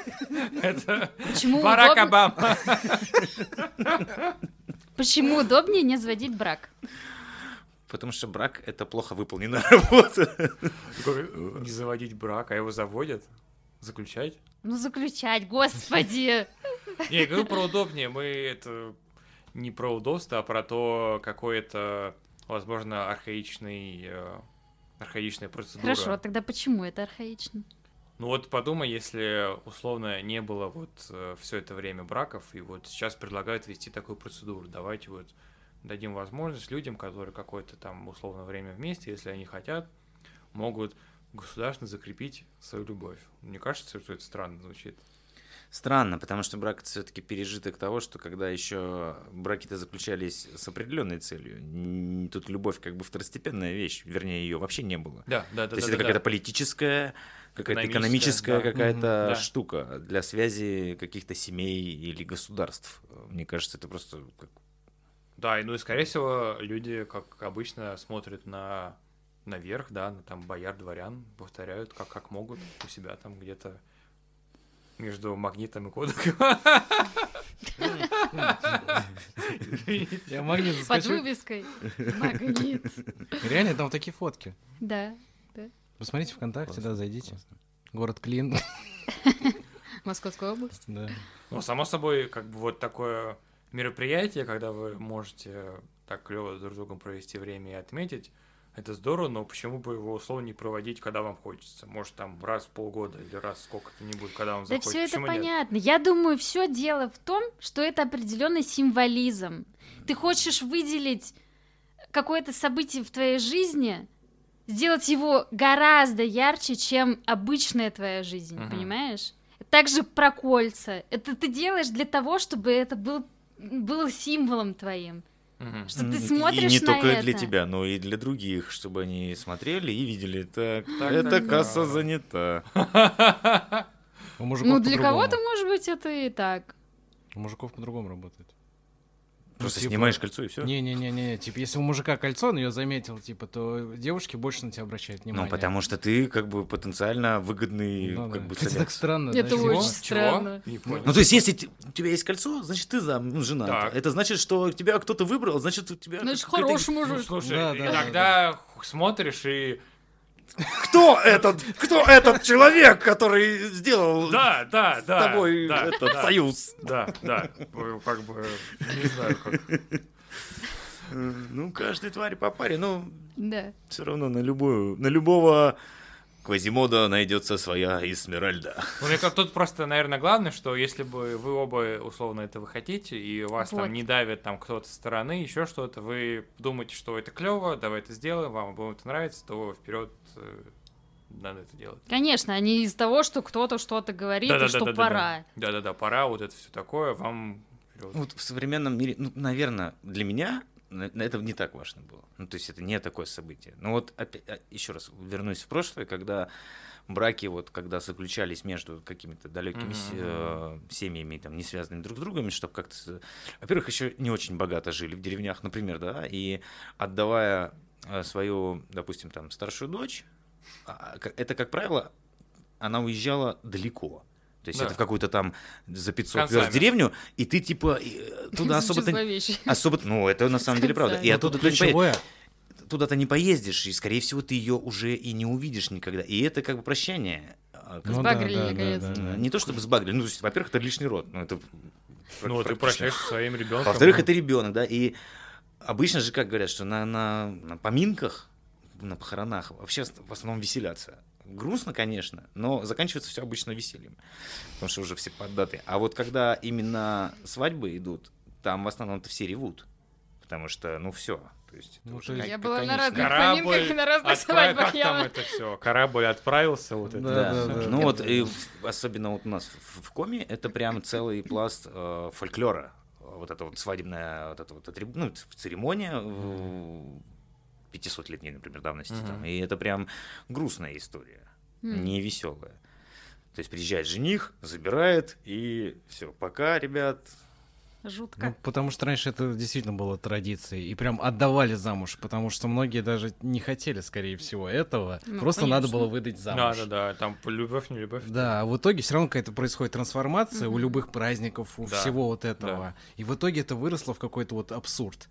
Это Почему, Барак Обама. почему удобнее не заводить брак? Потому что брак — это плохо выполненная работа. Не заводить брак, а его заводят? Заключать? Ну, заключать, господи. Не, я говорю про удобнее. Мы это не про удобство, а про то, какой это, возможно, архаичный, э, архаичная процедура. Хорошо, тогда почему это архаично? Ну вот подумай, если условно не было вот все это время браков, и вот сейчас предлагают вести такую процедуру. Давайте вот дадим возможность людям, которые какое-то там условно время вместе, если они хотят, могут государственно закрепить свою любовь. Мне кажется, что это странно звучит. Странно, потому что брак это все-таки пережиток того, что когда еще браки-то заключались с определенной целью. Тут любовь как бы второстепенная вещь, вернее, ее вообще не было. Да, да, да. То есть да, это да, какая-то да. политическая, какая-то Экономическая, экономическая да. какая-то да. штука для связи каких-то семей или государств. Мне кажется, это просто как Да, и ну и скорее всего люди, как обычно, смотрят на наверх, да, на там бояр, дворян, повторяют как, как могут у себя там где-то между магнитом и кодеком. Я магнит Под вывеской. Магнит. Реально, там такие фотки. Да. Посмотрите ВКонтакте, да, зайдите. Город Клин. Московская область. Да. Ну, само собой, как бы вот такое мероприятие, когда вы можете так клево друг с другом провести время и отметить, это здорово, но почему бы его условно не проводить, когда вам хочется? Может, там раз в полгода или раз сколько-то нибудь, когда вам Да захочется. все это Почему нет? понятно. Я думаю, все дело в том, что это определенный символизм. Ты хочешь выделить какое-то событие в твоей жизни, сделать его гораздо ярче, чем обычная твоя жизнь, Мгм. понимаешь? Также про кольца. Это ты делаешь для того, чтобы это был, было символом твоим. Мгм. Что ты смотришь И не на только для это. тебя, но и для других, чтобы они смотрели и видели. Так, Так, эта так, касса да. занята. Ну, для кого-то, может быть, это и так. У мужиков по-другому работает. Просто типа- снимаешь кольцо и все. Не-не-не, типа, если у мужика кольцо, он ее заметил, типа, то девушки больше на тебя обращают внимание. Ну, потому что ты как бы потенциально выгодный Ну, как да. бы Хотя самец. так странно. да, Это типа, очень Чего? странно. Понял. Ну, то есть, если у тебя есть кольцо, значит, ты зам, ну, жена. Так. Это значит, что тебя кто-то выбрал, значит, у тебя... Значит, хороший Ну, мужик. слушай, Да, да, иногда смотришь и... Кто этот, кто этот человек, который сделал Да, да, с да. тобой да, этот да, союз? Да, да. Как бы, не знаю, как. Э, Ну, каждой твари по паре, но Да. все равно на любую, на любого Квазимода найдется своя Эсмеральда. Ну, мне кажется, тут просто, наверное, главное, что если бы вы оба условно этого хотите, и вас Вот. там не давит там кто-то со стороны, еще что-то, вы думаете, что это клево, давай это сделаем, вам обоим это нравится, то вперед надо это делать. Конечно, а не из того, что кто-то что-то говорит, и что пора. Да-да-да, пора, вот это все такое, вам вперед. Вот в современном мире, ну, наверное, для меня это не так важно было. Ну, то есть это не такое событие. Но вот опять, а, еще раз вернусь в прошлое, когда браки, вот когда заключались между какими-то далекими мгм. э, семьями, там, не связанными друг с другом, чтобы как-то... Во-первых, еще не очень богато жили в деревнях, например, да, и отдавая э, свою, допустим, там, старшую дочь, а, к- это, как правило, она уезжала далеко. То есть Да. это в какую-то там за 500 Концами. верст деревню, и ты типа э, туда особо Звучит ты зловеще. особо, ну это на самом деле правда. И оттуда ты не туда-то не поездишь, и скорее всего ты ее уже и не увидишь никогда. И это как бы прощание. А, Ну Сбагрили, да, да, наконец. да, да. Не то чтобы сбагрили, ну, то есть, во-первых, это лишний род. Ну, это Ну, ты прощаешься со своим ребенком. Во-вторых, это ребенок, да, и обычно же, как говорят, что на, на, на поминках, на похоронах вообще в основном веселятся. Грустно, конечно, но заканчивается все обычно весельем, потому что уже все поддаты. А вот когда именно свадьбы идут, там в основном-то все ревут, потому что, ну, все. То есть, это Ну, уже то есть- Я была на конечная. разных Корабль поминках на разных отправ- свадьбах. Как я там это все? Корабль отправился, вот это. Да, Да, да, да. ну вот, и в- особенно вот у нас в, в Коме, это прям целый пласт э, фольклора. Вот это вот свадебная вот это вот ну, церемония э, 500-летней, например, давности. Мгм. там. И это прям грустная история, М. не веселая. То есть приезжает жених, забирает, и все, пока, ребят, Жутко. Ну, потому что раньше это действительно было традицией. И прям отдавали замуж, потому что многие даже не хотели, скорее всего, этого. Ну, Просто надо конечно. было выдать Да, замуж. да, да, там любовь, не любовь. Да, а в итоге все равно какая-то происходит трансформация у любых праздников, у Да, всего вот этого. И в итоге это выросло в какой-то вот абсурд.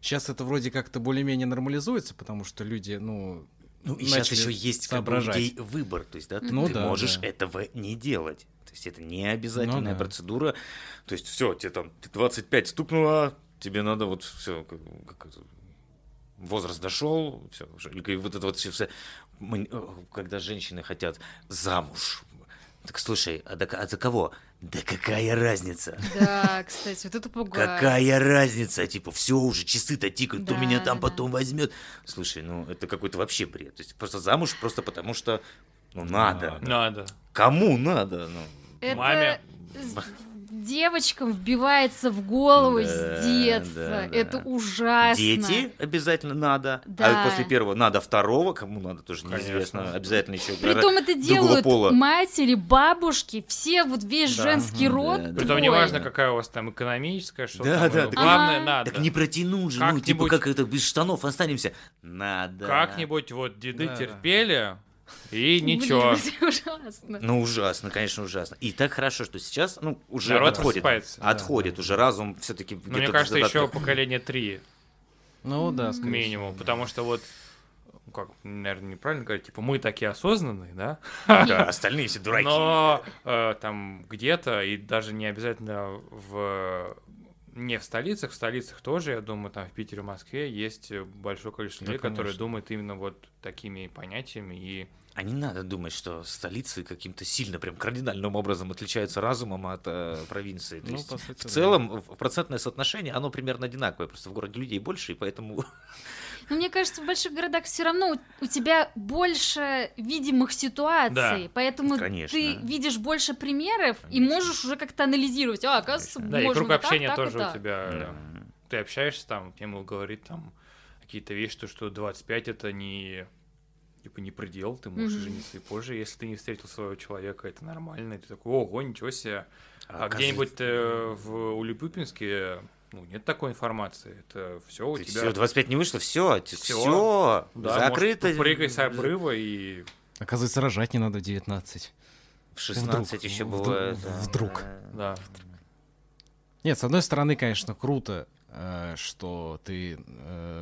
Сейчас это вроде как-то более-менее нормализуется, потому что люди, ну, Ну, и сейчас еще есть как бы, соображать. людей выбор, то есть, да, ты, Ну ты да, можешь да. этого не делать. То есть это не обязательная Ну да. процедура. То есть все, тебе там ты 25 стукнуло, тебе надо вот все, возраст дошел, все, вот это вот все, когда женщины хотят замуж. Так слушай, а, до- а за кого? Да какая разница? Да, кстати, вот это пугает. Какая разница? Типа, все уже, часы-то тикают, кто Да, меня там да, потом возьмет. Слушай, ну это какой-то вообще бред. То есть просто замуж просто потому что ну надо. Надо. Кому надо? Ну, Это Маме. Девочкам вбивается в голову Да, с детства. да, да. Это ужасно. Дети обязательно надо. Да. А после первого надо второго, кому надо тоже Конечно. неизвестно. Обязательно еще. Притом это делают пола. матери, бабушки, все вот весь Да. женский Мгм, род. да, да. Притом неважно, какая у вас там экономическая, что Да, там, да, ну, да. главное, Ага. надо. Так не протянуть же, ну, типа как это без штанов останемся. Надо. Как-нибудь вот деды да. терпели, и Блин, ничего. это ужасно. Ну, ужасно, конечно, ужасно. И так хорошо, что сейчас, ну, уже Народ отходит. Отходит, уже разум все-таки Ну, мне кажется, еще поколение три ну да, скорее минимум, потому что вот ну, как, наверное, неправильно говорить, типа, мы такие осознанные, да? Да, остальные все дураки. Но э, там где-то, и даже не обязательно в не в столицах, в столицах тоже, я думаю, там в Питере, в Москве есть большое количество Да, людей, которые конечно. думают именно вот такими понятиями и А не надо думать, что столицы каким-то сильно, прям кардинальным образом отличаются разумом от э, провинции. То Ну, есть, сути, в да. целом, в- процентное соотношение, оно примерно одинаковое. Просто в городе людей больше, и поэтому... Но мне кажется, в больших городах все равно у, у тебя больше видимых ситуаций, Да. поэтому Конечно. ты видишь больше примеров и можешь уже как-то анализировать. А, оказывается, да, и круг вот так, общения так и тоже у так. тебя. Да. Ты общаешься там, ему говорит там какие-то вещи, то, что 25 это не типа не предел, ты можешь Мгм. жениться и позже, если ты не встретил своего человека, это нормально, и ты такой, ого, ничего себе. А, оказывается, где-нибудь э, в Улюпюпинске ну, нет такой информации. Это все у тебя. всё, 25 не вышло, все, все, Да, закрыто. может, прыгай с обрыва и Оказывается, рожать не надо в 19. В 16 Вдруг, еще вдруг, бывает. да. вдруг. да. Нет, с одной стороны, конечно, круто, э, что ты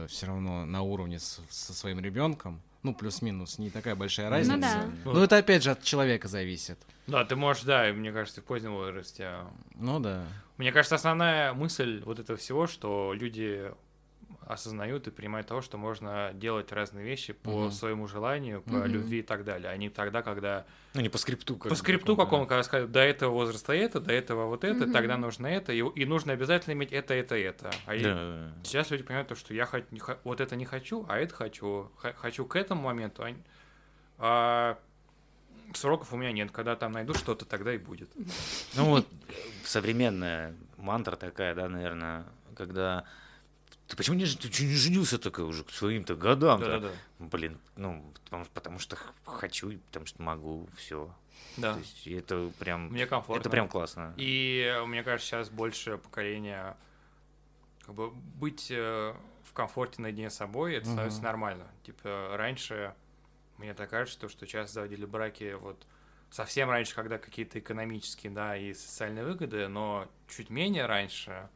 все равно на уровне со своим ребенком. Ну, плюс-минус, не такая большая Ну разница. да. Ну, это опять же от человека зависит. Да, ты можешь, да, и мне кажется, в позднем возрасте. а, Ну да. Мне кажется, основная мысль вот этого всего, что люди осознают и принимают того, что можно делать разные вещи по Мгм. своему желанию, по Мгм. любви и так далее, а не тогда, когда Ну, не по скрипту. как по скрипту да. какому, когда сказать, до этого возраста это, до этого вот это, Мгм. тогда нужно это, и, и нужно обязательно иметь это, это, это. А и- Да. сейчас люди понимают, то, что я хот- не хо- вот это не хочу, а это хочу. Х- хочу к этому моменту, а, а сроков у меня нет. Когда там найду что-то, тогда и будет. Ну вот современная мантра такая, да, наверное, когда ты почему не, ты не женился такой уже к своим-то годам? Да-да-да. Блин, ну, потому, потому что хочу, и потому что могу, все. Да. То есть это прям, Мне комфортно. это прям классно. И мне кажется, сейчас больше поколение как бы быть э, в комфорте наедине с собой, это становится Мгм. нормально. Типа раньше мне так кажется, что сейчас заводили браки вот совсем раньше, когда какие-то экономические, да, и социальные выгоды, но чуть менее раньше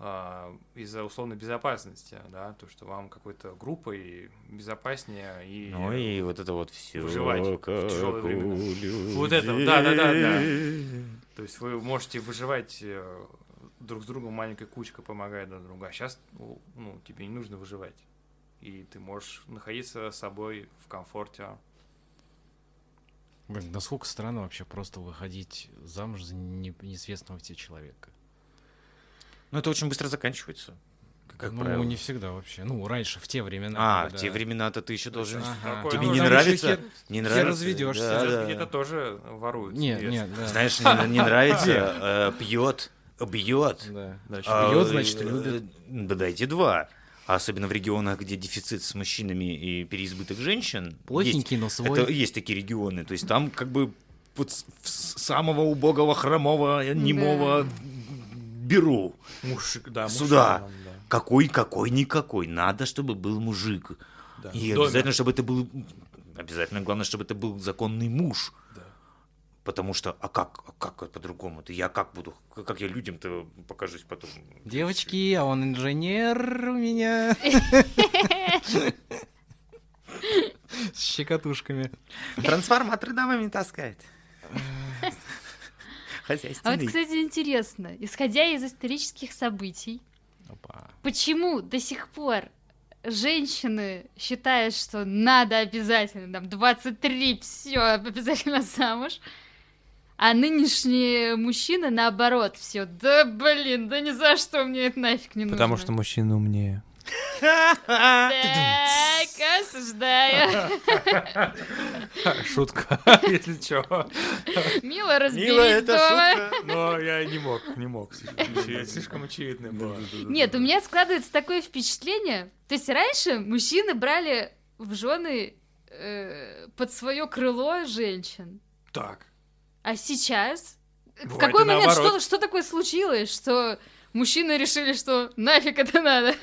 а, из-за условной безопасности, да, то, что вам какой-то группой безопаснее и Ну и вот это вот все. выживать в тяжелые времена. Вот это, да-да-да-да. То есть вы можете выживать э, друг с другом маленькой кучкой, помогая друг другу. А сейчас, ну, тебе не нужно выживать. И ты можешь находиться с собой в комфорте. Блин, насколько странно вообще просто выходить замуж за не- неизвестного тебе человека. Ну это очень быстро заканчивается. Как ну, правило. не всегда вообще. Ну, раньше, в те времена. А, в когда- те времена-то ты еще должен... Ага. Тебе ну, не нравится? еще Не хер нравится? разведешься. Да, Сейчас да. где-то тоже воруют. Нет, нет, да. Знаешь, не, не нравится, э, пьет, бьет. Да. А, Бьет, значит, э, любит. Да дайте два. А особенно в регионах, где дефицит с мужчинами и переизбыток женщин. Плохенький, но есть, свой. Это есть такие регионы. То есть там как бы вот самого убогого, хромого, немого беру. Мужик, да, Сюда. мужчина, да. Какой, какой, никакой. Надо, чтобы был мужик. Да. И доме. обязательно, чтобы это был... Обязательно, главное, чтобы это был законный муж. Потому что, а как, а как по-другому-то? Я как буду, как я людям-то покажусь потом? Девочки, а он инженер у меня. С щекотушками. Трансформаторы домами таскает. А вот, кстати, интересно, исходя из исторических событий, Опа. почему до сих пор женщины считают, что надо обязательно, там, 23, все, обязательно замуж, а нынешние мужчины, наоборот, все, да блин, да ни за что мне это нафиг не Потому нужно. что мужчина умнее. Так, осуждаю. Шутка, если чё. Мило разберись Мила, это дома. шутка. Но я не мог, не мог. Слишком очевидно было. Нет, у меня складывается такое впечатление. То есть раньше мужчины брали в жены э, под свое крыло женщин. Так. А сейчас? в Бывает какой и момент что, наоборот. что такое случилось, что мужчины решили, что нафиг это надо?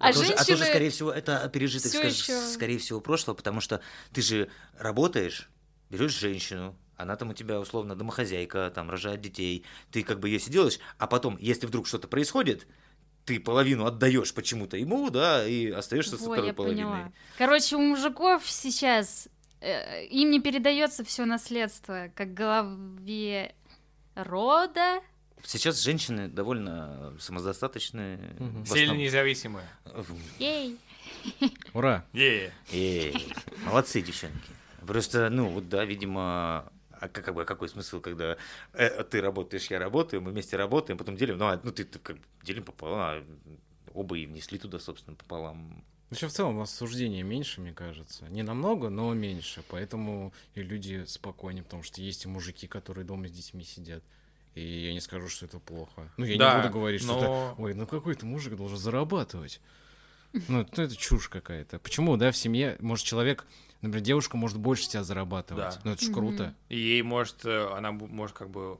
А А тоже, а тоже, женщины... скорее всего, это пережиток, скаж- ещё- скорее всего, прошлого, потому что ты же работаешь, берешь женщину, она там у тебя условно домохозяйка, там рожает детей, ты как бы ее делаешь, а потом, если вдруг что-то происходит, ты половину отдаешь почему-то ему, да, и остаешься с Во, второй я половиной. поняла. Короче, у мужиков сейчас им не передается все наследство как главе рода. Сейчас женщины довольно самодостаточные. В Сильно независимые. Ей. Ура. Е. Эй, молодцы, девчонки. Просто, ну, вот да, видимо, а как, как бы, какой смысл, когда э, ты работаешь, я работаю, мы вместе работаем, потом делим, ну, а, ну ты, ты как бы делим пополам, а оба и внесли туда, собственно, пополам. Еще в целом осуждения меньше, мне кажется. Не намного, но меньше. Поэтому и люди спокойнее, потому что есть и мужики, которые дома с детьми сидят. И я не скажу, что это плохо. Ну, я Да, не буду говорить, что но- это... Ой, ну какой ты мужик должен зарабатывать? Ну, это, это чушь какая-то. Почему, да, в семье, может, человек, например, девушка может больше тебя зарабатывать. Да. Ну, это ж Мгм. круто. И ей может, э, она может как бы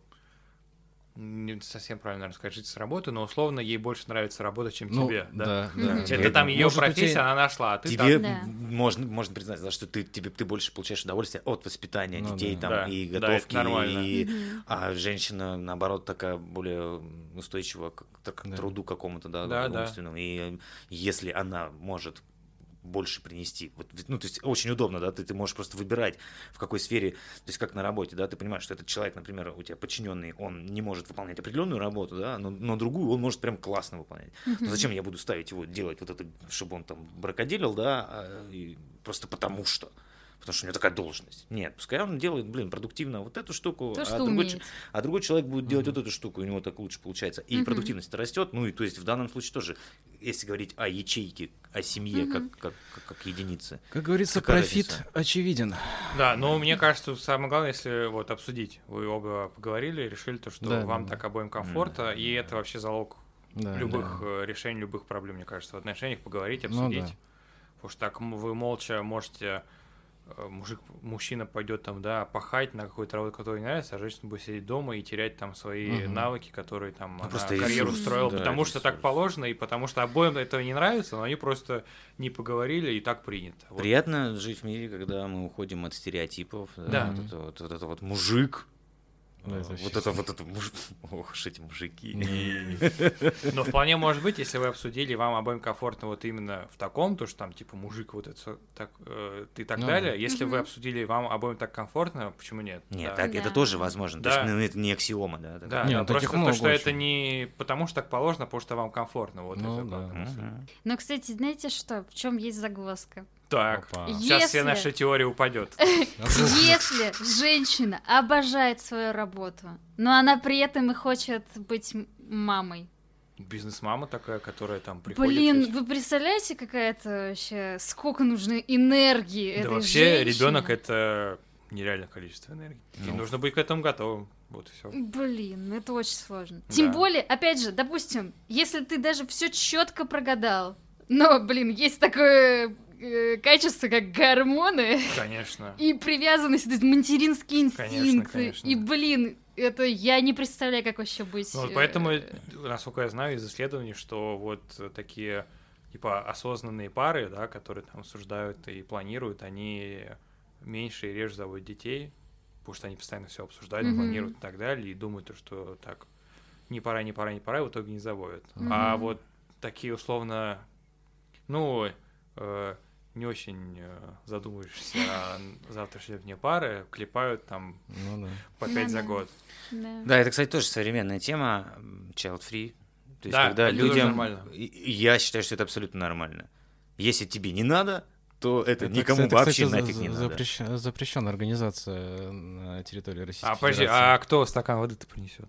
не совсем правильно, наверное, сказать, жить с работы, но условно ей больше нравится работа, чем Ну, тебе, да? да, да. Это там ее Может, профессия, тебя- она нашла, а ты Тебе так. Да. можно, можно признать, да, что ты, тебе, ты больше получаешь удовольствие от воспитания Ну детей да. там, Да, и да, это готовки, нормально. и, а женщина, наоборот, такая более устойчива к, к- к Да. труду какому-то, да, Да, да. умственному. И если она может больше принести. Вот, ну, то есть очень удобно, да, ты, ты можешь просто выбирать, в какой сфере, то есть как на работе, да, ты понимаешь, что этот человек, например, у тебя подчиненный, он не может выполнять определенную работу, да, но, но другую он может прям классно выполнять. Но зачем я буду ставить его делать вот это, чтобы он там бракоделил, да, а, просто потому что. Потому что у него такая должность. Нет, пускай он делает, блин, продуктивно вот эту штуку, То, а, что другой, ч- а другой человек будет делать вот эту штуку, у него так лучше получается. И Мгм. продуктивность растет. Ну и то есть в данном случае тоже, если говорить о ячейке, о семье Мгм. как, как, как, как единице. Как говорится, профит разница? очевиден. Да, но мне кажется, самое главное, если вот обсудить, вы оба поговорили, решили то, что Да, вам да, так обоим комфорта, и это вообще залог Да, любых да. э, решений, любых проблем, мне кажется, в отношениях поговорить, Ну обсудить. да. Потому что так вы молча можете, мужик, мужчина пойдет там, да, пахать на какую-то работу, которая не нравится, а женщина будет сидеть дома и терять там свои Мгм. навыки, которые там Ну, она просто карьеру ресурс, строила, да, потому что так положено, и потому что обоим этого не нравится, но они просто не поговорили, и так принято. Вот. Приятно жить в мире, когда мы уходим от стереотипов. Да. Вот, это, вот, вот это вот мужик. Да, а, это вот это вот это муж... Ох уж эти мужики. Но вполне может быть, если вы обсудили, вам обоим комфортно вот именно в таком, то что там типа мужик вот это так э, и так Ну далее. Если вы обсудили, вам обоим так комфортно, почему нет? Нет, Да. так это тоже возможно. То Да. есть, ну, это не аксиома, да. Да, ну, просто то, что это не потому что так положено, а потому что вам комфортно. Вот Ну это да. Но, кстати, знаете что? В чем есть загвоздка? Так, Опа. сейчас все Если- наша теория упадет. Если женщина обожает свою работу, но она при этом и хочет быть мамой. Бизнес-мама такая, которая там приходит. Блин, вы представляете, какая-то вообще, сколько нужно энергии Да этой вообще женщине? ребенок это нереальное количество энергии. И Ну. нужно быть к этому готовым. Вот и все. Блин, это очень сложно. Тем Да. более, опять же, допустим, если ты даже все четко прогадал, но, блин, есть такое э, качества, как гормоны Конечно. и привязанность, то есть материнские инстинкты. конечно. И, блин, это я не представляю, как вообще быть. Ну, вот э, поэтому, насколько я знаю из исследований, что вот такие типа осознанные пары, да, которые там обсуждают и планируют, они меньше и реже заводят детей, потому что они постоянно все обсуждают, Мгм. планируют и так далее, и думают, что так, не пора, не пора, не пора, и в итоге не заводят. Мгм. А вот такие условно, ну, э, не очень э, задумывающиеся о завтрашнем дне пары, клепают там Ну да. по Ну пять за да. год. Да. Да, это, кстати, тоже современная тема, м, child free. То есть, Да, когда это людям... нормально. Я считаю, что это абсолютно нормально. Если тебе не надо, то это, Это, никому кстати, вообще кстати, нафиг за- не надо. запрещ- Запрещенная организация на территории Российской А подожди, а кто стакан воды ты принесет?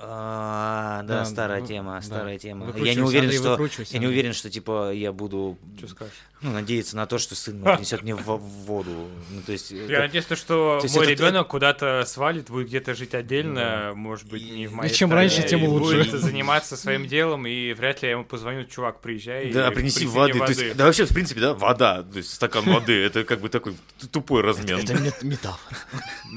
А, да, Да, старая вы- тема, да. старая тема. Я не уверен, Андрей, что я не уверен, что типа я буду ну, надеяться на то, что сын принесет мне в воду. Ну, то есть, Я это- надеюсь, то, что мой это- ребенок куда-то свалит, будет где-то жить отдельно, может быть, не в моей И чем стране, раньше, тем и лучше. Будет заниматься своим делом, и вряд ли я ему позвоню, чувак, приезжай. да, и принеси воды. То есть, да, вообще, в принципе, да, вода, то есть стакан воды, это как бы такой тупой размен. метафора.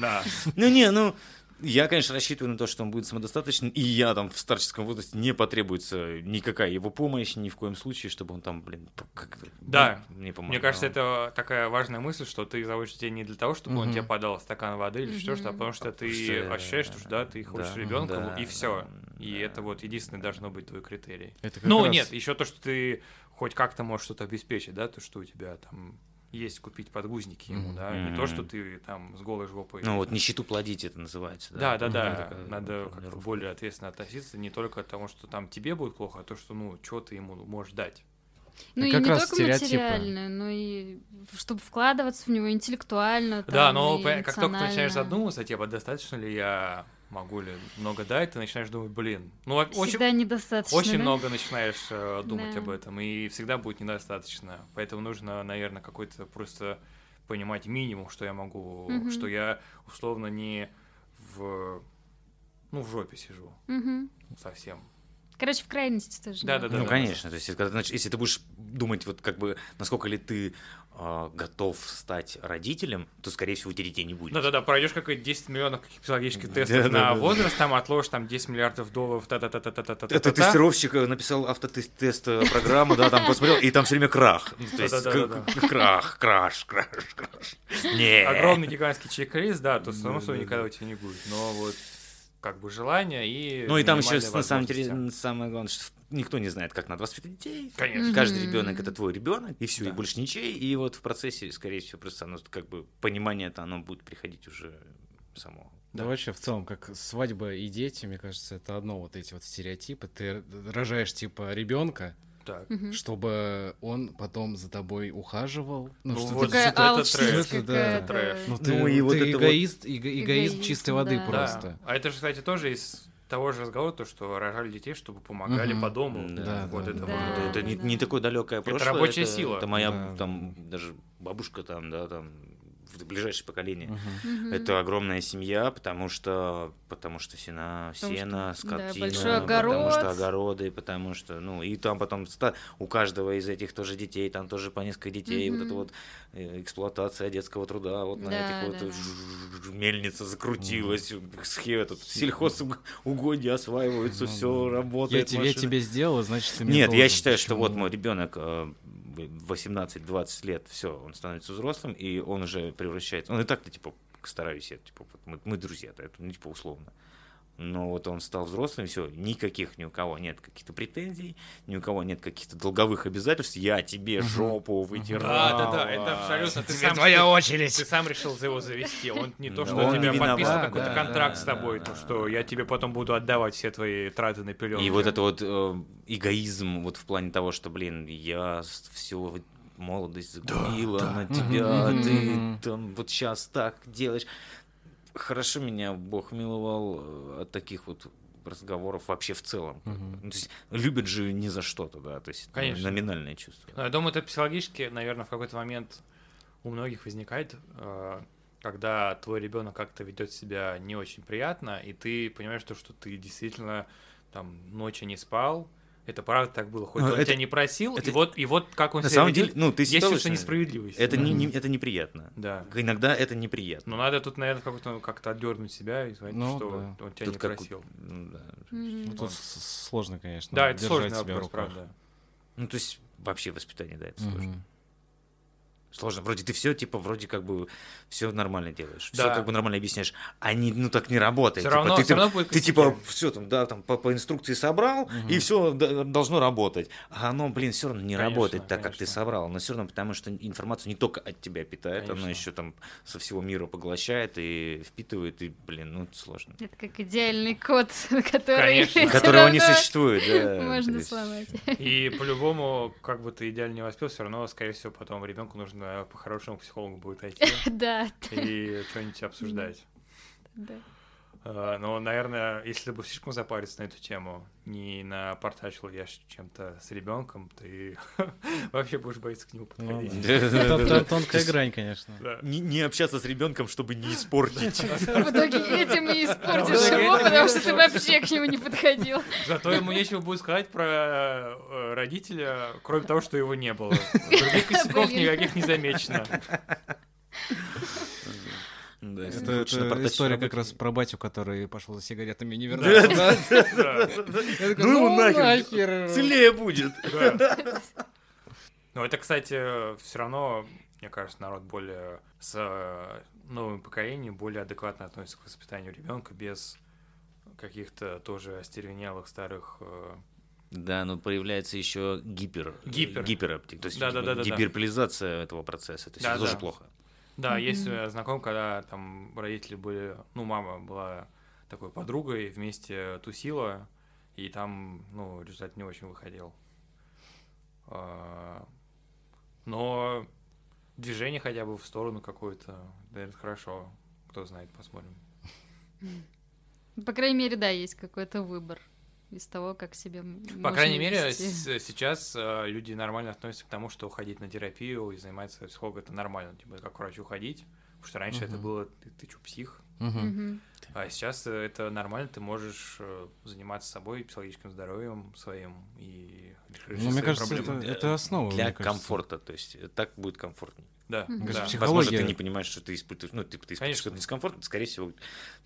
Да. Ну не, ну я, конечно, рассчитываю на то, что он будет самодостаточным, и я там в старческом возрасте не потребуется никакая его помощь, ни в коем случае, чтобы он там, блин, как Да. ну, не помогал. Мне кажется, это такая важная мысль, что ты заводишь детей не для того, чтобы он Мгм. тебе подал стакан воды или что-то, а потому что ты что, ощущаешь, что да, ты хочешь да, ребенка, да, и все. да, И да. это вот единственный должно быть твой критерий. Это как Ну, раз- нет, еще то, что ты хоть как-то можешь что-то обеспечить, да, то, что у тебя там есть купить подгузники ему, Мгм. да, не то, что ты там с голой жопой. Ну вот нищету плодить это называется. Да, да, Ну, да. такая Надо как-то более ответственно относиться не только к тому, что там тебе будет плохо, а то, что, ну, что ты ему можешь дать. Ну Это и как не раз только стереотипы. материально, но и чтобы вкладываться в него интеллектуально. да, там, но и по- как только ты начинаешь задумываться, типа, достаточно ли я могу ли много дать, ты начинаешь думать, блин, ну, во- очень, Всегда недостаточно. очень да? много начинаешь э, думать Да. об этом, и всегда будет недостаточно. Поэтому нужно, наверное, какой-то просто понимать минимум, что я могу, Мгм. что я условно не в ну в жопе сижу Мгм. совсем. Короче, в крайности тоже. Да-да-да. Ну, конечно, то есть, когда, нач- если ты будешь думать, вот как бы, насколько ли ты готов стать родителем, то, скорее всего, у детей не будет. Да-да-да, пройдешь какой-то 10 миллионов каких психологических Да, тестов да, на да, да. возраст, там отложишь там 10 миллиардов долларов, та-та-та-та-та-та-та. Это тестировщик написал автотест э, программу, да, там посмотрел, и там все время крах. Ну, То есть крах, краш, краш, краш. Огромный гигантский чек-лист, да, то само собой никогда у тебя не будет. Но вот как бы желание и Ну и там еще на самом деле самое главное, что никто не знает, как надо воспитать детей. Конечно. Каждый Мгм. ребенок это твой ребенок, и все, и Да. больше ничей. И вот в процессе, скорее всего, просто оно как бы понимание это оно будет приходить уже само. Да вообще в целом, как свадьба и дети, мне кажется, это одно вот эти вот стереотипы. Ты рожаешь типа ребенка, Так. Мгм. чтобы он потом за тобой ухаживал. Ну, Ну что вот ты это алчность трэш, да. какая-то. Трэш. Ну, Ну, ты, и вот ты это вот- эгоист, эго- эгоизм Эгоизм, чистой воды да. просто. А это же, кстати, тоже из того же разговора, то, что рожали детей, чтобы помогали Мгм. по дому. Да, вот да, это да. вот. Это, это не, да. не такое далекое прошлое. рабочая это, сила. Это моя Да. там даже бабушка там, да, там в ближайшее поколение. Мгм. Мгм. Это огромная семья, потому что потому что сена, Потому сено, что, да, скотина, потому огород. что огороды, потому что ну и там потом у каждого из этих тоже детей, там тоже по несколько детей, вот это Мгм. вот э, эксплуатация детского труда, вот на Да, этих вот да, да. ж- мельница закрутилась, схе- этот сельхозугодья осваиваются, Ну все да. работает. Я тебе, машины. тебе сделал, значит, ты мне Нет, я считаю, что вот Почему? мой ребенок э, 18-20 лет, все, он становится взрослым, и он уже превращается. Он и так-то, типа, стараюсь, я, типа, вот мы, мы друзья-то, это, ну, типа, условно. Но вот он стал взрослым, все, никаких ни у кого нет каких-то претензий, ни у кого нет каких-то долговых обязательств. Я тебе жопу вытирал. Да, да, да, это абсолютно. Ты сам, твоя ты- очередь. Ты сам решил за его завести. Он не то, Да, что он тебя подписал какой-то да, контракт да, с тобой, да, то, да, что да. я тебе потом буду отдавать все твои траты на пеленки. И вот это вот э, эгоизм вот в плане того, что, блин, я все молодость загубила да. на тебя, Мгм. ты там вот сейчас так делаешь. Хорошо меня Бог миловал э, от таких вот разговоров вообще в целом. Ну, то есть любят же не за что-то, да, то есть Конечно. номинальное чувство. Но я думаю, это психологически, наверное, в какой-то момент у многих возникает, э, когда твой ребенок как-то ведет себя не очень приятно, и ты понимаешь то, что ты действительно там ночи не спал, это правда так было. Хоть Ну, он это- тебя не просил, это- и, вот, и вот как он На себя самом ведет, деле, ну, ты есть чувство несправедливости. Это, не, не- это неприятно. Да. Иногда это неприятно. Но надо тут, наверное, как-то, как-то отдернуть себя и сказать, Ну, что да. он тебя Тут не как- просил. ну, да. Мгм. Ну, Тут сложно, конечно. Да, это держать сложный себя в вопрос, руках. правда. Ну, то есть вообще воспитание, да, это сложно. Сложно. Вроде ты все, типа, вроде как бы все нормально делаешь. Все Да. как бы нормально объясняешь. А не, ну так не работает. Всё Типа, равно- ты, всё ты- равно будет ты типа все там, да, там по, по инструкции собрал, и все должно работать. А оно, блин, все равно не Конечно, работает так, как ты конечно. собрал. Но все равно, потому что информацию не только от тебя питает, она Конечно. еще там со всего мира поглощает и впитывает, и, блин, ну это сложно. Это как идеальный код, который... Конечно. Которого не существует, да. Можно сломать. И по-любому, как бы ты идеально не воспел, все равно, скорее всего, потом ребенку нужно по-хорошему психологу будет идти Да, и что-нибудь обсуждать. да. А, Но, наверное, если ты бы слишком запариться на эту тему, не напортачил я чем-то с ребенком, ты вообще будешь бояться к нему Ну подходить. тон- Тонкая грань, конечно. Не, общаться с ребенком, чтобы не испортить. В итоге этим и испортишь его, потому что ты вообще к нему не подходил. Зато ему нечего будет сказать про э, родителя, кроме того, что его не было. Других косяков никаких не замечено. Да, Это, это история как раз про батю, который пошел за сигаретами и не Да. вернулся. Да. Такой, Ну его нахер. Целее будет. Да. Ну, это, кстати, все равно, мне кажется, народ более с э, новым поколением более адекватно относится к воспитанию ребенка без каких-то тоже остервенелых старых. э, Да, но появляется еще гипер, Гипер. гипероптик, то есть Да, да, типа да, да, да. гиперполизация этого процесса. То есть Да, это тоже да. плохо. Да, Мгм. есть э, знаком, когда там родители были, ну, мама была такой подругой, вместе тусила, и там, ну, результат не очень выходил. А, Но движение хотя бы в сторону какое-то, да, это хорошо. Кто знает, посмотрим. По крайней мере, да, есть какой-то выбор из того, как себе По крайней мере, вести. с- сейчас э, люди нормально относятся к тому, что ходить на терапию и заниматься психологом это нормально, типа как к врачу ходить. Потому что раньше это Мгм. было ты, ты чё, псих? Мгм. А сейчас э, это нормально, ты можешь э, заниматься собой, психологическим здоровьем своим и решить Ну, мне кажется, это, это основа. Для комфорта, то есть э, так будет комфортнее. Да, Мне кажется, да. псих- Возможно, ты Психология- не понимаешь, что ты испытываешь, ну, типа, ты испытываешь Конечно. какой-то дискомфорт, скорее всего,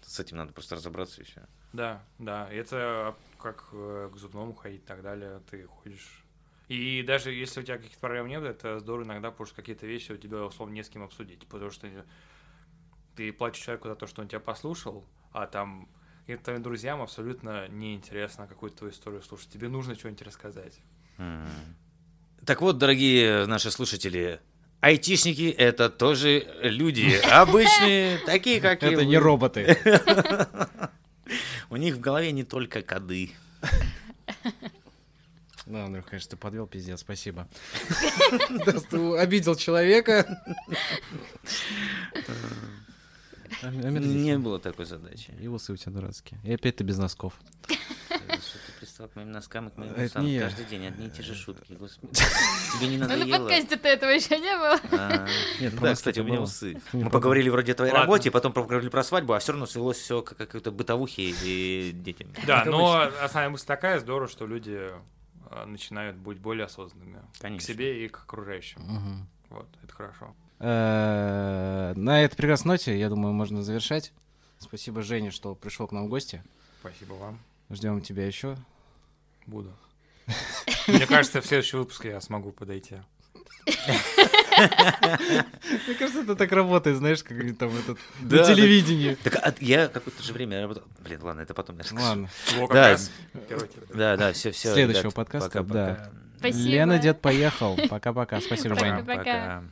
с этим надо просто разобраться и все. Да, да, это как э, к зубному ходить и так далее, ты ходишь. И даже если у тебя каких-то проблем нет, это здорово иногда, потому что какие-то вещи у тебя, условно, не с кем обсудить, потому что ты платишь человеку за то, что он тебя послушал, а там и твоим друзьям абсолютно неинтересно какую-то твою историю слушать. Тебе нужно что-нибудь рассказать. Так вот, дорогие наши слушатели, айтишники — это тоже люди обычные, такие, как и Это не роботы. У них в голове не только коды. Ну, Андрюх, конечно, ты подвел, пиздец, спасибо. Да, ты обидел человека. Не было такой задачи. И усы у тебя дурацкие. И опять ты без носков. Пристал к моим носкам и к моим Это усам не я. каждый день? Одни и те же шутки, господи. Тебе не Ну, на надоело? подкасте-то этого еще не было. А, Нет, про Да, кстати, у меня усы. Не Мы поговорили вроде о твоей работе, потом поговорили про свадьбу, а все равно свелось все к какой-то бытовухе и детям. Да, Как но основная мысль такая, здорово, что люди а, начинают быть более осознанными к себе и к окружающим. Вот, это хорошо. Э, На этой прекрасной ноте, я думаю, можно завершать. Спасибо, Женя, что пришел к нам в гости. Спасибо вам. Ждем тебя еще. Буду. Мне кажется, в следующем выпуске я смогу подойти. Мне кажется, это так работает, знаешь, как там этот на да. телевидении. Так а я какое-то же время работал. Блин, ладно, это потом я расскажу. Ладно. Да. Да, да, все, все. Следующего подкаста, да. Спасибо. Лена, дед, поехал. Пока-пока. Спасибо, Пока. Пока. Пока.